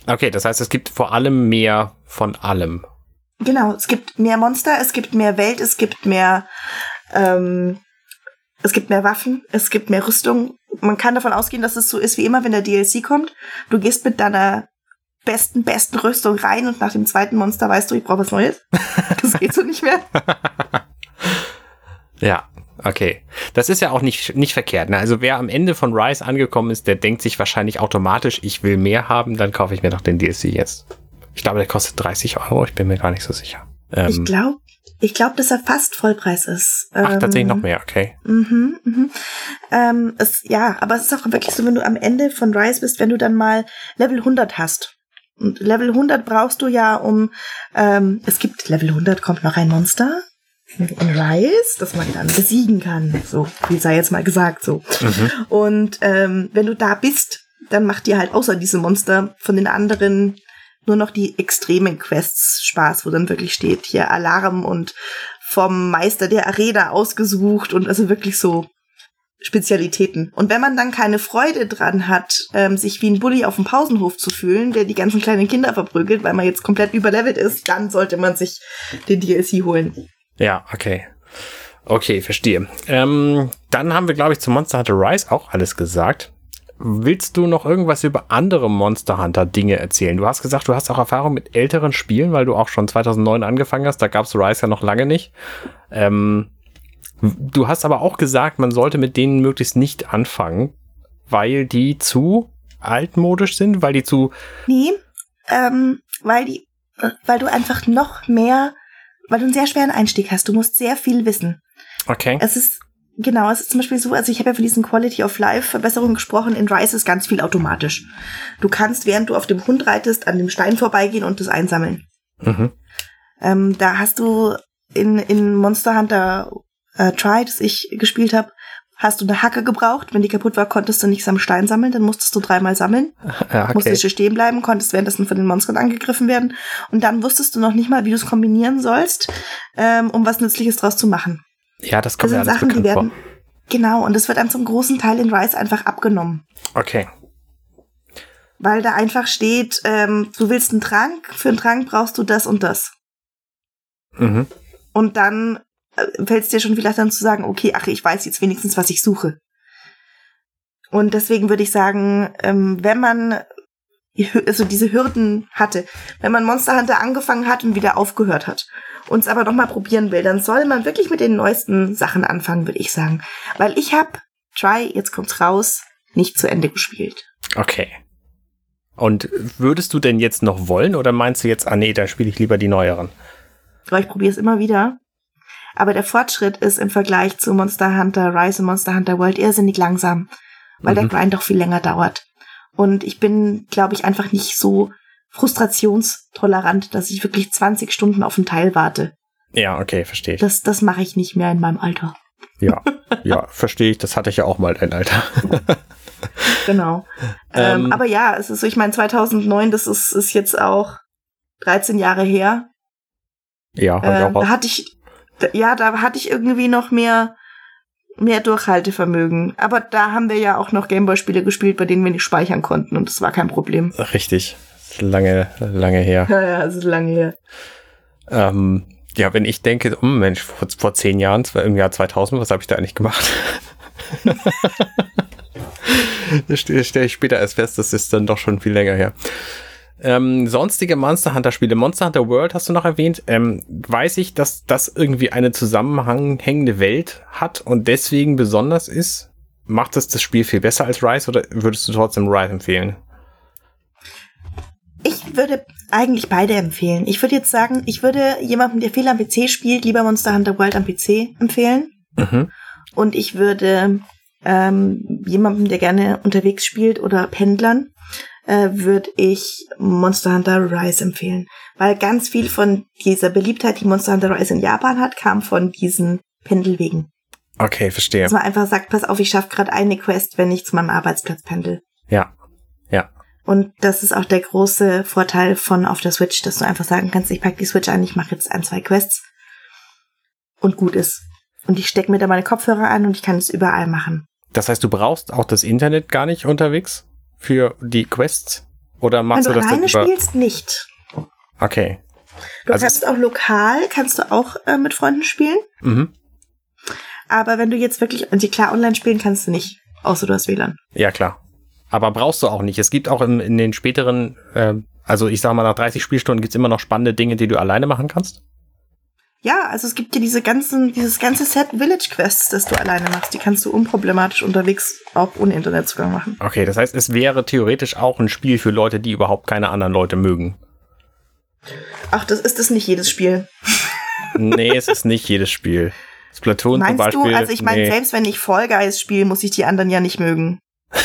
Okay, das heißt, es gibt vor allem mehr von allem. Genau, es gibt mehr Monster, es gibt mehr Welt, es gibt mehr, ähm, es gibt mehr Waffen, es gibt mehr Rüstung. Man kann davon ausgehen, dass es so ist wie immer, wenn der DLC kommt. Du gehst mit deiner besten, besten Rüstung rein und nach dem zweiten Monster weißt du, ich brauche was Neues. Das geht so nicht mehr. Ja, okay. Das ist ja auch nicht, nicht verkehrt. Ne? Also wer am Ende von Rise angekommen ist, der denkt sich wahrscheinlich automatisch, ich will mehr haben, dann kaufe ich mir doch den DLC jetzt. Ich glaube, der kostet 30 Euro, ich bin mir gar nicht so sicher. Ich Ähm, glaube, ich glaube, dass er fast Vollpreis ist. ach, tatsächlich Ähm, noch mehr, okay. Mhm, mhm. Ähm, es, ja, aber es ist auch wirklich so, wenn du am Ende von Rise bist, wenn du dann mal Level 100 hast. Und Level 100 brauchst du ja, um, ähm, es gibt Level 100 kommt noch ein Monster in Rise, das man dann besiegen kann. So, wie sei jetzt mal gesagt, so. Mhm. Und ähm, wenn du da bist, dann macht dir halt außer diesem Monster von den anderen nur noch die extremen Quests Spaß, wo dann wirklich steht, hier Alarm und vom Meister der Arena ausgesucht und also wirklich so Spezialitäten. Und wenn man dann keine Freude dran hat, ähm, sich wie ein Bully auf dem Pausenhof zu fühlen, der die ganzen kleinen Kinder verprügelt, weil man jetzt komplett überlevelt ist, dann sollte man sich den DLC holen. Ja, okay. Okay, verstehe. Ähm, dann haben wir, glaube ich, zu Monster Hunter Rise auch alles gesagt. Willst du noch irgendwas über andere Monster Hunter Dinge erzählen? Du hast gesagt, du hast auch Erfahrung mit älteren Spielen, weil du auch schon 2009 angefangen hast. Da gab es Rise ja noch lange nicht. Ähm, du hast aber auch gesagt, man sollte mit denen möglichst nicht anfangen, weil die zu altmodisch sind, weil die zu Nee, ähm, weil die, äh, weil du einfach noch mehr, weil du einen sehr schweren Einstieg hast. Du musst sehr viel wissen. okay. Es ist, genau, es ist zum Beispiel so, also ich habe ja von diesen Quality of Life Verbesserungen gesprochen. In Rise ist ganz viel automatisch. Du kannst, während du auf dem Hund reitest, an dem Stein vorbeigehen und das einsammeln. Mhm. Ähm, da hast du in, in Monster Hunter äh, Try, das ich gespielt habe, hast du eine Hacke gebraucht. Wenn die kaputt war, konntest du nichts am Stein sammeln, dann musstest du dreimal sammeln. Ja, okay. Musstest du stehen bleiben, konntest währenddessen von den Monstern angegriffen werden. Und dann wusstest du noch nicht mal, wie du es kombinieren sollst, ähm, um was Nützliches draus zu machen. Ja, das Das kommt mir sind alles Sachen, die werden. Genau, und das wird einem zum großen Teil in Rise einfach abgenommen. vor. Okay. Weil da einfach steht, ähm, du willst einen Trank, für einen Trank brauchst du das und das. Mhm. Und dann fällt es dir schon vielleicht dann zu sagen, okay, ach, ich weiß jetzt wenigstens, was ich suche. Und deswegen würde ich sagen, ähm, wenn man also diese Hürden hatte, wenn man Monster Hunter angefangen hat und wieder aufgehört hat und es aber noch mal probieren will, dann soll man wirklich mit den neuesten Sachen anfangen, würde ich sagen. Weil ich habe Try, jetzt kommt's raus, nicht zu Ende gespielt. Okay. Und würdest du denn jetzt noch wollen oder meinst du jetzt, ah nee, da spiele ich lieber die neueren? Aber ich probiere es immer wieder. Aber der Fortschritt ist im Vergleich zu Monster Hunter Rise und Monster Hunter World irrsinnig langsam, weil der Mhm. Grind doch viel länger dauert. Und ich bin, glaube ich, einfach nicht so frustrationstolerant, dass ich wirklich 20 Stunden auf ein Teil warte. Ja, okay, verstehe ich. Das, das mache ich nicht mehr in meinem Alter. Ja, ja, verstehe ich. Das hatte ich ja auch mal, dein Alter. Genau. ähm, Ähm, aber ja, es ist so, ich meine, 2009, das ist, ist jetzt auch 13 Jahre her. ja, hab ich Äh, auch da raus. hatte ich, ja, da hatte ich irgendwie noch mehr, mehr Durchhaltevermögen. Aber da haben wir ja auch noch Gameboy-Spiele gespielt, bei denen wir nicht speichern konnten und das war kein Problem. Richtig. Lange, lange her. Ja, ja, ist lange her. Ähm, ja, wenn ich denke, oh Mensch, vor, vor zehn Jahren, im Jahr 2000, was habe ich da eigentlich gemacht? das stelle ich später erst fest, das ist dann doch schon viel länger her. Ähm, sonstige Monster Hunter Spiele. Monster Hunter World hast du noch erwähnt. Ähm, weiß ich, dass das irgendwie eine zusammenhängende Welt hat und deswegen besonders ist? Macht es das Spiel viel besser als Rise oder würdest du trotzdem Rise empfehlen? Ich würde eigentlich beide empfehlen. Ich würde jetzt sagen, ich würde jemandem, der viel am PC spielt, lieber Monster Hunter World am PC empfehlen. Mhm. Und ich würde ähm, jemandem, der gerne unterwegs spielt oder Pendlern, äh, würde ich Monster Hunter Rise empfehlen. Weil ganz viel von dieser Beliebtheit, die Monster Hunter Rise in Japan hat, kam von diesen Pendelwegen. Okay, verstehe. Dass man einfach sagt, pass auf, ich schaffe gerade eine Quest, wenn ich zu meinem Arbeitsplatz pendel. Ja, ja. Und das ist auch der große Vorteil von auf der Switch, dass du einfach sagen kannst, ich pack die Switch ein, ich mache jetzt ein, zwei Quests und gut ist. Und ich stecke mir da meine Kopfhörer an und ich kann es überall machen. Das heißt, du brauchst auch das Internet gar nicht unterwegs für die Quests? Oder machst Wenn du, du das alleine dann über spielst, nicht. Okay. Du also kannst auch lokal, kannst du auch äh, mit Freunden spielen. Mhm. Aber wenn du jetzt wirklich, also klar, online spielen kannst du nicht, außer du hast WLAN. Ja, klar. Aber brauchst du auch nicht. Es gibt auch in, in den späteren, äh, also ich sag mal, nach 30 Spielstunden gibt's immer noch spannende Dinge, die du alleine machen kannst. Ja, also es gibt ja diese ganzen, dieses ganze Set Village Quests, das du alleine machst. Die kannst du unproblematisch unterwegs auch ohne Internetzugang machen. Okay, das heißt, es wäre theoretisch auch ein Spiel für Leute, die überhaupt keine anderen Leute mögen. Ach, das ist das nicht jedes Spiel. nee, es ist nicht jedes Spiel. Splatoon Meinst zum Beispiel. Du? Also ich meine, nee. selbst wenn ich Fall Guys spiele, muss ich die anderen ja nicht mögen.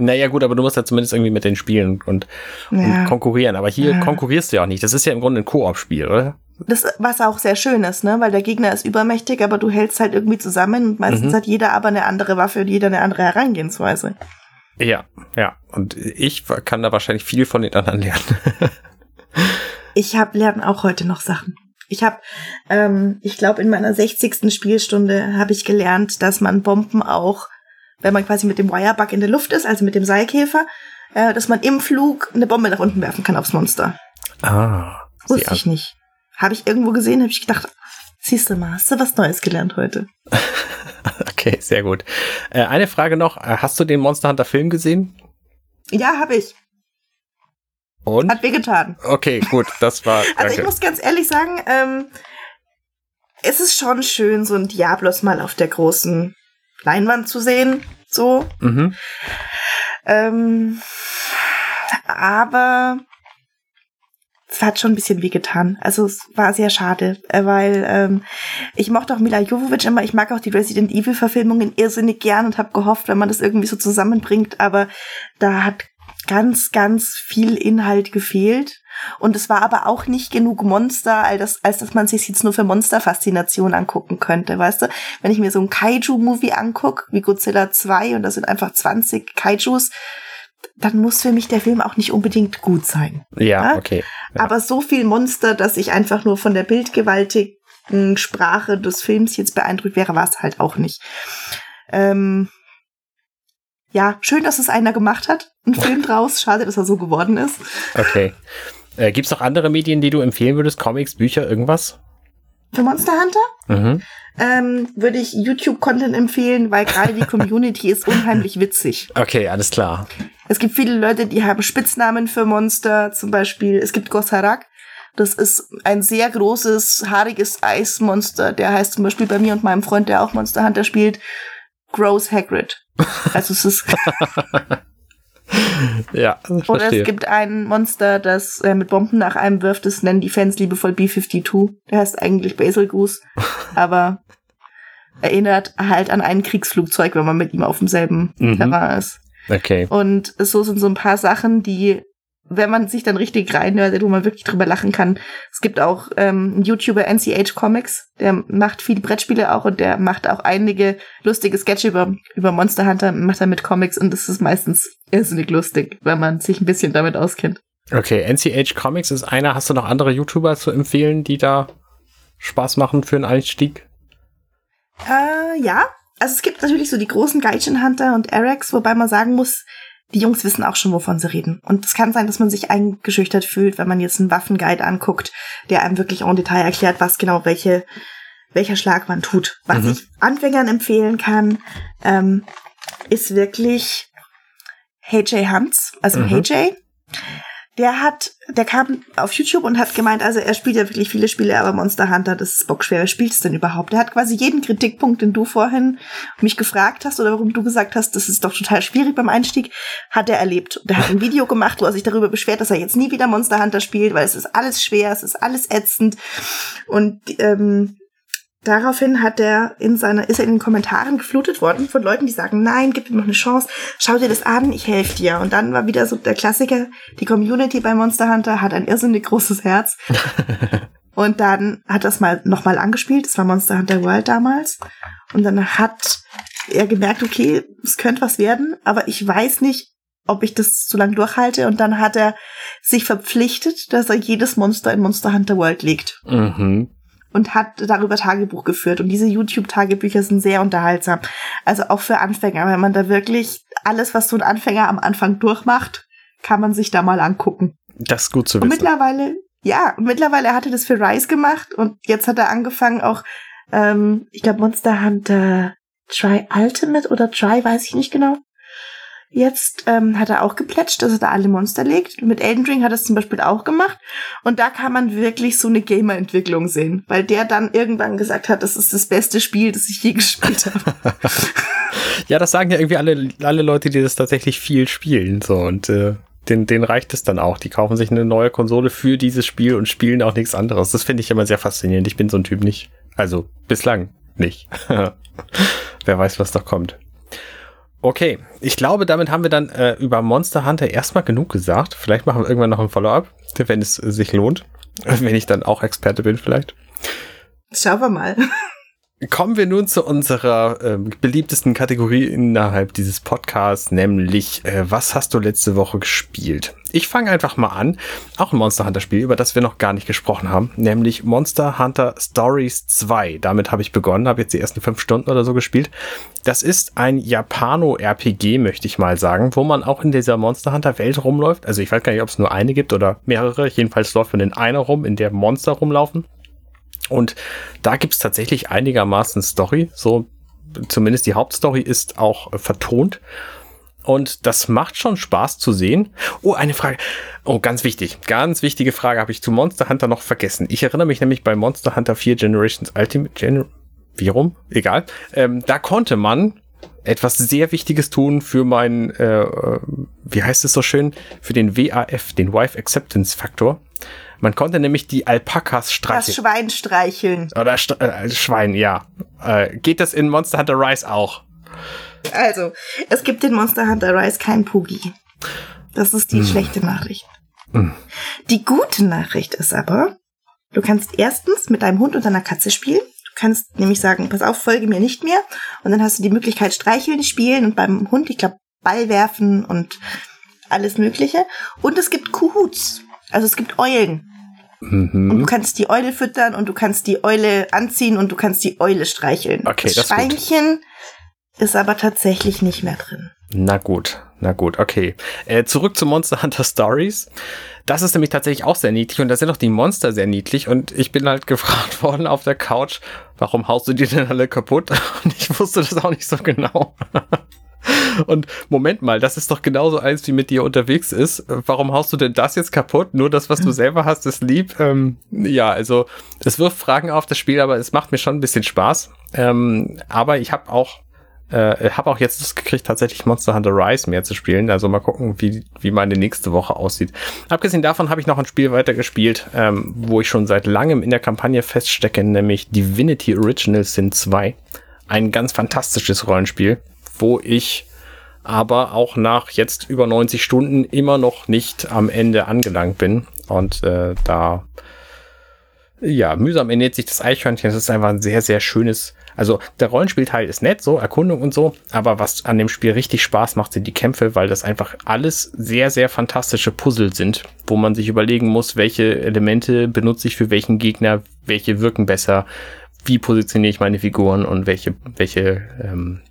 Naja, gut, aber du musst ja zumindest irgendwie mit den Spielen und, ja. und konkurrieren. Aber hier ja. konkurrierst du ja auch nicht. Das ist ja im Grunde ein Koop-Spiel, oder? Das, was auch sehr schön ist, ne? Weil der Gegner ist übermächtig, aber du hältst halt irgendwie zusammen und meistens mhm. hat jeder aber eine andere Waffe und jeder eine andere Herangehensweise. Ja, ja. Und ich kann da wahrscheinlich viel von den anderen lernen. ich habe lernen auch heute noch Sachen. Ich habe, ähm, ich glaube, in meiner 60. Spielstunde habe ich gelernt, dass man Bomben auch, wenn man quasi mit dem Wirebug in der Luft ist, also mit dem Seilkäfer, äh, dass man im Flug eine Bombe nach unten werfen kann aufs Monster. Ah. Wusste ich nicht. Habe ich irgendwo gesehen, habe ich gedacht, siehst du mal, hast du was Neues gelernt heute. okay, sehr gut. Äh, eine Frage noch, äh, hast du den Monster Hunter Film gesehen? Ja, habe ich. Und? Hat wehgetan. Okay, gut, das war. also ich muss ganz ehrlich sagen, ähm, es ist schon schön, so ein Diablos mal auf der großen Leinwand zu sehen. So. Mhm. Ähm, aber es hat schon ein bisschen wehgetan. Also es war sehr schade, äh, weil ähm, ich mochte auch Mila Jovovich immer. Ich mag auch die Resident Evil Verfilmungen irrsinnig gern und habe gehofft, wenn man das irgendwie so zusammenbringt. Aber da hat ganz, ganz viel Inhalt gefehlt. Und es war aber auch nicht genug Monster, als, dass, als dass man sich jetzt nur für Monsterfaszination angucken könnte, weißt du? Wenn ich mir so ein Kaiju-Movie angucke, wie Godzilla 2, und da sind einfach 20 Kaijus, dann muss für mich der Film auch nicht unbedingt gut sein. Ja, ja? okay. Ja. Aber so viel Monster, dass ich einfach nur von der bildgewaltigen Sprache des Films jetzt beeindruckt wäre, war es halt auch nicht. Ähm, ja, schön, dass es einer gemacht hat. Ein Film draus. Schade, dass er so geworden ist. Okay. Äh, Gibt es noch andere Medien, die du empfehlen würdest? Comics, Bücher, irgendwas? Für Monster Hunter? Mhm. Ähm, würde ich YouTube-Content empfehlen, weil gerade die Community ist unheimlich witzig. Okay, alles klar. Es gibt viele Leute, die haben Spitznamen für Monster, zum Beispiel, es gibt Gossarak. Das ist ein sehr großes, haariges Eismonster. Der heißt zum Beispiel bei mir und meinem Freund, der auch Monster Hunter spielt, Gross Hagrid. Also es ist. ja. Oder verstehe. es gibt ein Monster, das äh, mit Bomben nach einem wirft. Das nennen die Fans liebevoll B-52. Der heißt eigentlich Basil Goose. aber erinnert halt an ein Kriegsflugzeug, wenn man mit ihm auf demselben mhm. Terrain ist. Okay. Und so sind so ein paar Sachen, die, wenn man sich dann richtig reinhört, wo man wirklich drüber lachen kann. Es gibt auch ähm, einen YouTuber NCH Comics, der macht viele Brettspiele auch und der macht auch einige lustige Sketche über, über Monster Hunter, macht er mit Comics und das ist meistens irrsinnig lustig, wenn man sich ein bisschen damit auskennt. Okay, NCH Comics ist einer. Hast du noch andere YouTuber zu empfehlen, die da Spaß machen für einen Einstieg? Äh, ja. Also es gibt natürlich so die großen Gaijin Hunter und Erex, wobei man sagen muss, die Jungs wissen auch schon, wovon sie reden. Und es kann sein, dass man sich eingeschüchtert fühlt, wenn man jetzt einen Waffenguide anguckt, der einem wirklich en Detail erklärt, was genau welche, welcher Schlag man tut. Was mhm. ich Anfängern empfehlen kann, ähm, ist wirklich HJ Hunts, also mhm. HJ der hat, der kam auf YouTube und hat gemeint, also er spielt ja wirklich viele Spiele, aber Monster Hunter, das ist bockschwer. Wer spielt es denn überhaupt? Er hat quasi jeden Kritikpunkt, den du vorhin mich gefragt hast oder warum du gesagt hast, das ist doch total schwierig beim Einstieg, hat er erlebt. Und er hat ein Video gemacht, wo er sich darüber beschwert, dass er jetzt nie wieder Monster Hunter spielt, weil es ist alles schwer, es ist alles ätzend. Und ähm, Daraufhin hat er in seiner, ist er in den Kommentaren geflutet worden von Leuten, die sagen, nein, gib ihm noch eine Chance, schau dir das an, ich helfe dir. Und dann war wieder so der Klassiker, die Community bei Monster Hunter hat ein irrsinnig großes Herz. und dann hat er es mal nochmal angespielt, das war Monster Hunter World damals. Und dann hat er gemerkt, okay, es könnte was werden, aber ich weiß nicht, ob ich das zu lang durchhalte. Und dann hat er sich verpflichtet, dass er jedes Monster in Monster Hunter World legt. Mhm und hat darüber Tagebuch geführt. Und diese YouTube-Tagebücher sind sehr unterhaltsam. Also auch für Anfänger, wenn man da wirklich alles, was so ein Anfänger am Anfang durchmacht, kann man sich da mal angucken. Das ist gut zu wissen. Und mittlerweile, ja, und mittlerweile hat er das für Rise gemacht und jetzt hat er angefangen auch, ähm, ich glaube Monster Hunter Try Ultimate oder Try, weiß ich nicht genau. Jetzt ähm, hat er auch geplätscht, dass er da alle Monster legt. Mit Elden Ring hat er es zum Beispiel auch gemacht. Und da kann man wirklich so eine Gamer-Entwicklung sehen, weil der dann irgendwann gesagt hat, das ist das beste Spiel, das ich je gespielt habe. ja, das sagen ja irgendwie alle, alle Leute, die das tatsächlich viel spielen. So und äh, den, denen reicht es dann auch. Die kaufen sich eine neue Konsole für dieses Spiel und spielen auch nichts anderes. Das finde ich immer sehr faszinierend. Ich bin so ein Typ nicht. Also bislang nicht. Wer weiß, was da kommt. Okay, ich glaube, damit haben wir dann äh, über Monster Hunter erstmal genug gesagt. Vielleicht machen wir irgendwann noch ein Follow-up, wenn es sich lohnt. Wenn ich dann auch Experte bin, vielleicht. Schauen wir mal. Kommen wir nun zu unserer äh, beliebtesten Kategorie innerhalb dieses Podcasts, nämlich äh, was hast du letzte Woche gespielt? Ich fange einfach mal an, auch ein Monster Hunter Spiel, über das wir noch gar nicht gesprochen haben, nämlich Monster Hunter Stories 2. Damit habe ich begonnen, habe jetzt die ersten fünf Stunden oder so gespielt. Das ist ein Japano-RPG, möchte ich mal sagen, wo man auch in dieser Monster Hunter Welt rumläuft. Also ich weiß gar nicht, ob es nur eine gibt oder mehrere. Jedenfalls läuft man in einer rum, in der Monster rumlaufen. Und da gibt's tatsächlich einigermaßen Story. So, zumindest die Hauptstory ist auch äh, vertont. Und das macht schon Spaß zu sehen. Oh, eine Frage. Oh, ganz wichtig. Ganz wichtige Frage habe ich zu Monster Hunter noch vergessen. Ich erinnere mich nämlich bei Monster Hunter 4 Generations Ultimate Gen wie rum? Egal. Ähm, da konnte man etwas sehr Wichtiges tun für meinen, äh, äh wie heißt es so schön, für den WAF, den Wife Acceptance Faktor. Man konnte nämlich die Alpakas streicheln. Das Schwein streicheln. Oder St äh, Schwein, ja. Äh, geht das in Monster Hunter Rise auch? Also, es gibt in Monster Hunter Rise kein Pugi. Das ist die hm. schlechte Nachricht. Hm. Die gute Nachricht ist aber, du kannst erstens mit deinem Hund und deiner Katze spielen. Du kannst nämlich sagen, pass auf, folge mir nicht mehr. Und dann hast du die Möglichkeit, streicheln, spielen und beim Hund, ich glaube, Ball werfen und alles Mögliche. Und es gibt Kuhuts. Also es gibt Eulen. Mhm. Und du kannst die Eule füttern und du kannst die Eule anziehen und du kannst die Eule streicheln. Okay, das, das Schweinchen ist aber tatsächlich nicht mehr drin. Na gut, na gut, okay. Äh, zurück zu Monster Hunter Stories. Das ist nämlich tatsächlich auch sehr niedlich und da sind auch die Monster sehr niedlich und ich bin halt gefragt worden auf der Couch, warum haust du die denn alle kaputt? Und ich wusste das auch nicht so genau. Und Moment mal, das ist doch genauso eins, wie mit dir unterwegs ist. Warum haust du denn das jetzt kaputt? Nur das, was du selber hast, ist lieb. Ähm, ja, also es wirft Fragen auf das Spiel, aber es macht mir schon ein bisschen Spaß. Ähm, aber ich habe auch äh, habe auch jetzt das gekriegt, tatsächlich Monster Hunter Rise mehr zu spielen. Also mal gucken, wie, wie meine nächste Woche aussieht. Abgesehen davon habe ich noch ein Spiel weitergespielt, ähm, wo ich schon seit langem in der Kampagne feststecke, nämlich Divinity Original Sin 2. Ein ganz fantastisches Rollenspiel, wo ich aber auch nach jetzt über 90 Stunden immer noch nicht am Ende angelangt bin. Und äh, da, ja, mühsam ernährt sich das Eichhörnchen. Das ist einfach ein sehr, sehr schönes Also der Rollenspielteil ist nett, so Erkundung und so, aber was an dem Spiel richtig Spaß macht, sind die Kämpfe, weil das einfach alles sehr, sehr fantastische Puzzle sind, wo man sich überlegen muss, welche Elemente benutze ich für welchen Gegner, welche wirken besser, wie positioniere ich meine Figuren und welche, welche ähm,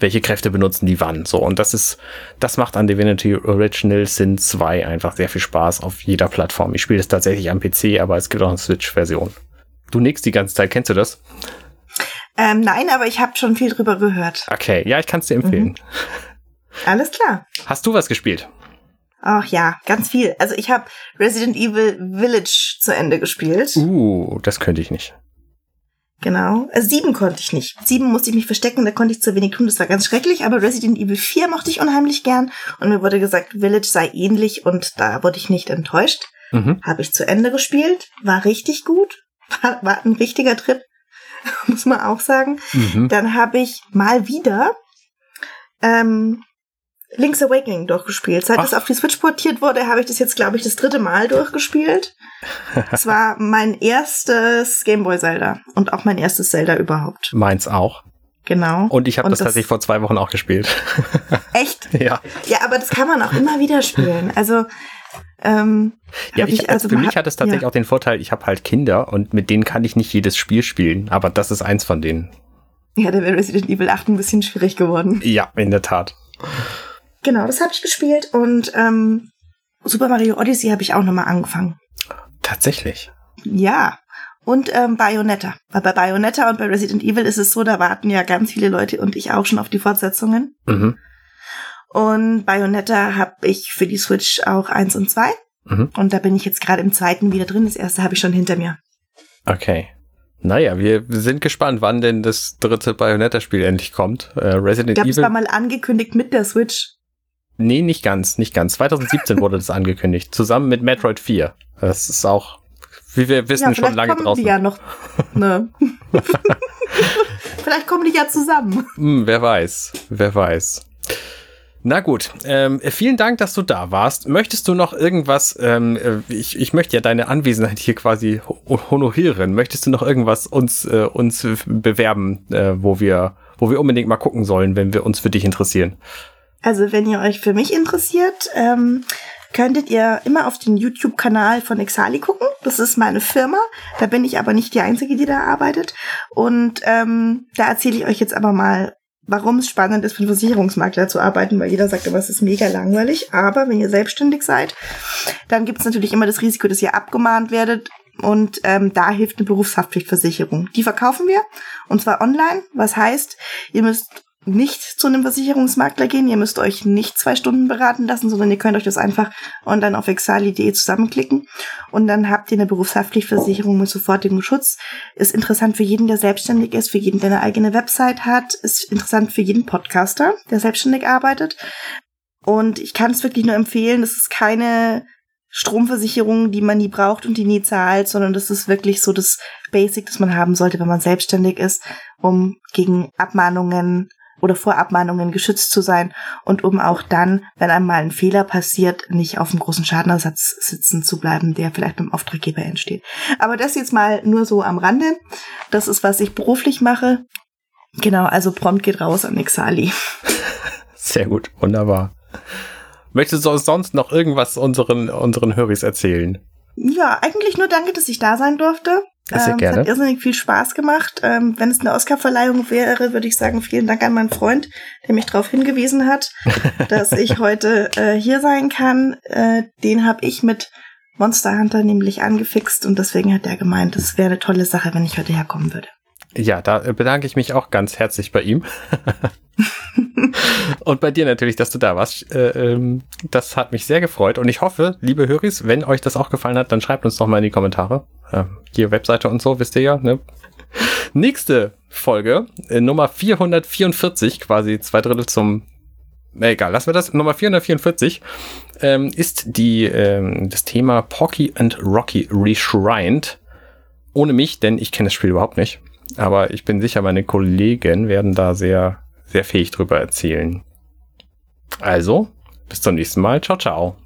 welche Kräfte benutzen die wann. So, und das ist, das macht an Divinity Original Sin 2 einfach sehr viel Spaß auf jeder Plattform. Ich spiele es tatsächlich am PC, aber es gibt auch eine Switch-Version. Du nix die ganze Zeit, kennst du das? Ähm, nein, aber ich habe schon viel drüber gehört. Okay, ja, ich kann es dir empfehlen. Mhm. Alles klar. Hast du was gespielt? Ach ja, ganz viel. Also ich habe Resident Evil Village zu Ende gespielt. Uh, das könnte ich nicht. Genau. Also sieben konnte ich nicht. Sieben musste ich mich verstecken, da konnte ich zu wenig tun. Das war ganz schrecklich. Aber Resident Evil 4 mochte ich unheimlich gern. Und mir wurde gesagt, Village sei ähnlich und da wurde ich nicht enttäuscht. Mhm. Habe ich zu Ende gespielt. War richtig gut. War, war ein richtiger Trip, muss man auch sagen. Mhm. Dann habe ich mal wieder ähm, Link's Awakening durchgespielt. Seit Ach. es auf die Switch portiert wurde, habe ich das jetzt, glaube ich, das dritte Mal durchgespielt. Es war mein erstes Gameboy Zelda und auch mein erstes Zelda überhaupt. Meins auch. Genau. Und ich habe das, das tatsächlich vor zwei Wochen auch gespielt. Echt? ja. Ja, aber das kann man auch immer wieder spielen. Also ähm, ja, ich, ich, also für mich hat es tatsächlich ja. auch den Vorteil, ich habe halt Kinder und mit denen kann ich nicht jedes Spiel spielen, aber das ist eins von denen. Ja, da wäre Resident Evil 8 ein bisschen schwierig geworden. Ja, in der Tat. Genau, das habe ich gespielt und ähm, Super Mario Odyssey habe ich auch nochmal angefangen. Tatsächlich. Ja. Und ähm, Bayonetta. Weil bei Bayonetta und bei Resident Evil ist es so, da warten ja ganz viele Leute und ich auch schon auf die Fortsetzungen. Mhm. Und Bayonetta habe ich für die Switch auch eins und zwei. Mhm. Und da bin ich jetzt gerade im zweiten wieder drin. Das erste habe ich schon hinter mir. Okay. Naja, wir sind gespannt, wann denn das dritte Bayonetta-Spiel endlich kommt. Äh, Resident ich Evil. Das war mal angekündigt mit der Switch. Nee, nicht ganz, nicht ganz. 2017 wurde das angekündigt, zusammen mit Metroid 4. Das ist auch, wie wir wissen, ja, schon lange kommen draußen. Die ja noch, ne? vielleicht kommen die ja zusammen. Hm, wer weiß, wer weiß. Na gut, ähm, vielen Dank, dass du da warst. Möchtest du noch irgendwas, ähm, äh, ich, ich möchte ja deine Anwesenheit hier quasi honorieren. Möchtest du noch irgendwas uns, äh, uns bewerben, äh, wo wir, wo wir unbedingt mal gucken sollen, wenn wir uns für dich interessieren? Also wenn ihr euch für mich interessiert, ähm, könntet ihr immer auf den YouTube-Kanal von Exali gucken. Das ist meine Firma. Da bin ich aber nicht die Einzige, die da arbeitet. Und ähm, da erzähle ich euch jetzt aber mal, warum es spannend ist, für einen Versicherungsmakler zu arbeiten, weil jeder sagt immer, es ist mega langweilig. Aber wenn ihr selbstständig seid, dann gibt es natürlich immer das Risiko, dass ihr abgemahnt werdet. Und ähm, da hilft eine Berufshaftpflichtversicherung. Die verkaufen wir und zwar online. Was heißt, ihr müsst nicht zu einem Versicherungsmakler gehen. Ihr müsst euch nicht zwei Stunden beraten lassen, sondern ihr könnt euch das einfach dann auf exali.de zusammenklicken und dann habt ihr eine Berufshaftpflichtversicherung mit sofortigem Schutz. Ist interessant für jeden, der selbstständig ist, für jeden, der eine eigene Website hat. Ist interessant für jeden Podcaster, der selbstständig arbeitet. Und ich kann es wirklich nur empfehlen. Das ist keine Stromversicherung, die man nie braucht und die nie zahlt, sondern das ist wirklich so das Basic, das man haben sollte, wenn man selbstständig ist, um gegen Abmahnungen oder vor Abmahnungen geschützt zu sein und um auch dann, wenn einmal ein Fehler passiert, nicht auf dem großen Schadenersatz sitzen zu bleiben, der vielleicht beim Auftraggeber entsteht. Aber das jetzt mal nur so am Rande. Das ist, was ich beruflich mache. Genau, also prompt geht raus an Exali. Sehr gut, wunderbar. Möchtest du sonst noch irgendwas unseren, unseren Höris erzählen? Ja, eigentlich nur danke, dass ich da sein durfte. Sehr ähm, gerne. Es hat irrsinnig viel Spaß gemacht. Ähm, wenn es eine Oscarverleihung wäre, würde ich sagen, vielen Dank an meinen Freund, der mich darauf hingewiesen hat, dass ich heute äh, hier sein kann. Äh, den habe ich mit Monster Hunter nämlich angefixt und deswegen hat er gemeint, es wäre eine tolle Sache, wenn ich heute herkommen würde. Ja, da bedanke ich mich auch ganz herzlich bei ihm. und bei dir natürlich, dass du da warst. Äh, ähm, das hat mich sehr gefreut und ich hoffe, liebe Höris, wenn euch das auch gefallen hat, dann schreibt uns doch mal in die Kommentare. Hier Webseite und so, wisst ihr ja. Ne? Nächste Folge, äh, Nummer 444, quasi zwei Drittel zum egal, lassen wir das. Nummer 444 ähm, ist die, ähm, das Thema Pocky and Rocky Reshrined. Ohne mich, denn ich kenne das Spiel überhaupt nicht. Aber ich bin sicher, meine Kollegen werden da sehr sehr fähig drüber erzählen. Also, bis zum nächsten Mal. Ciao, ciao.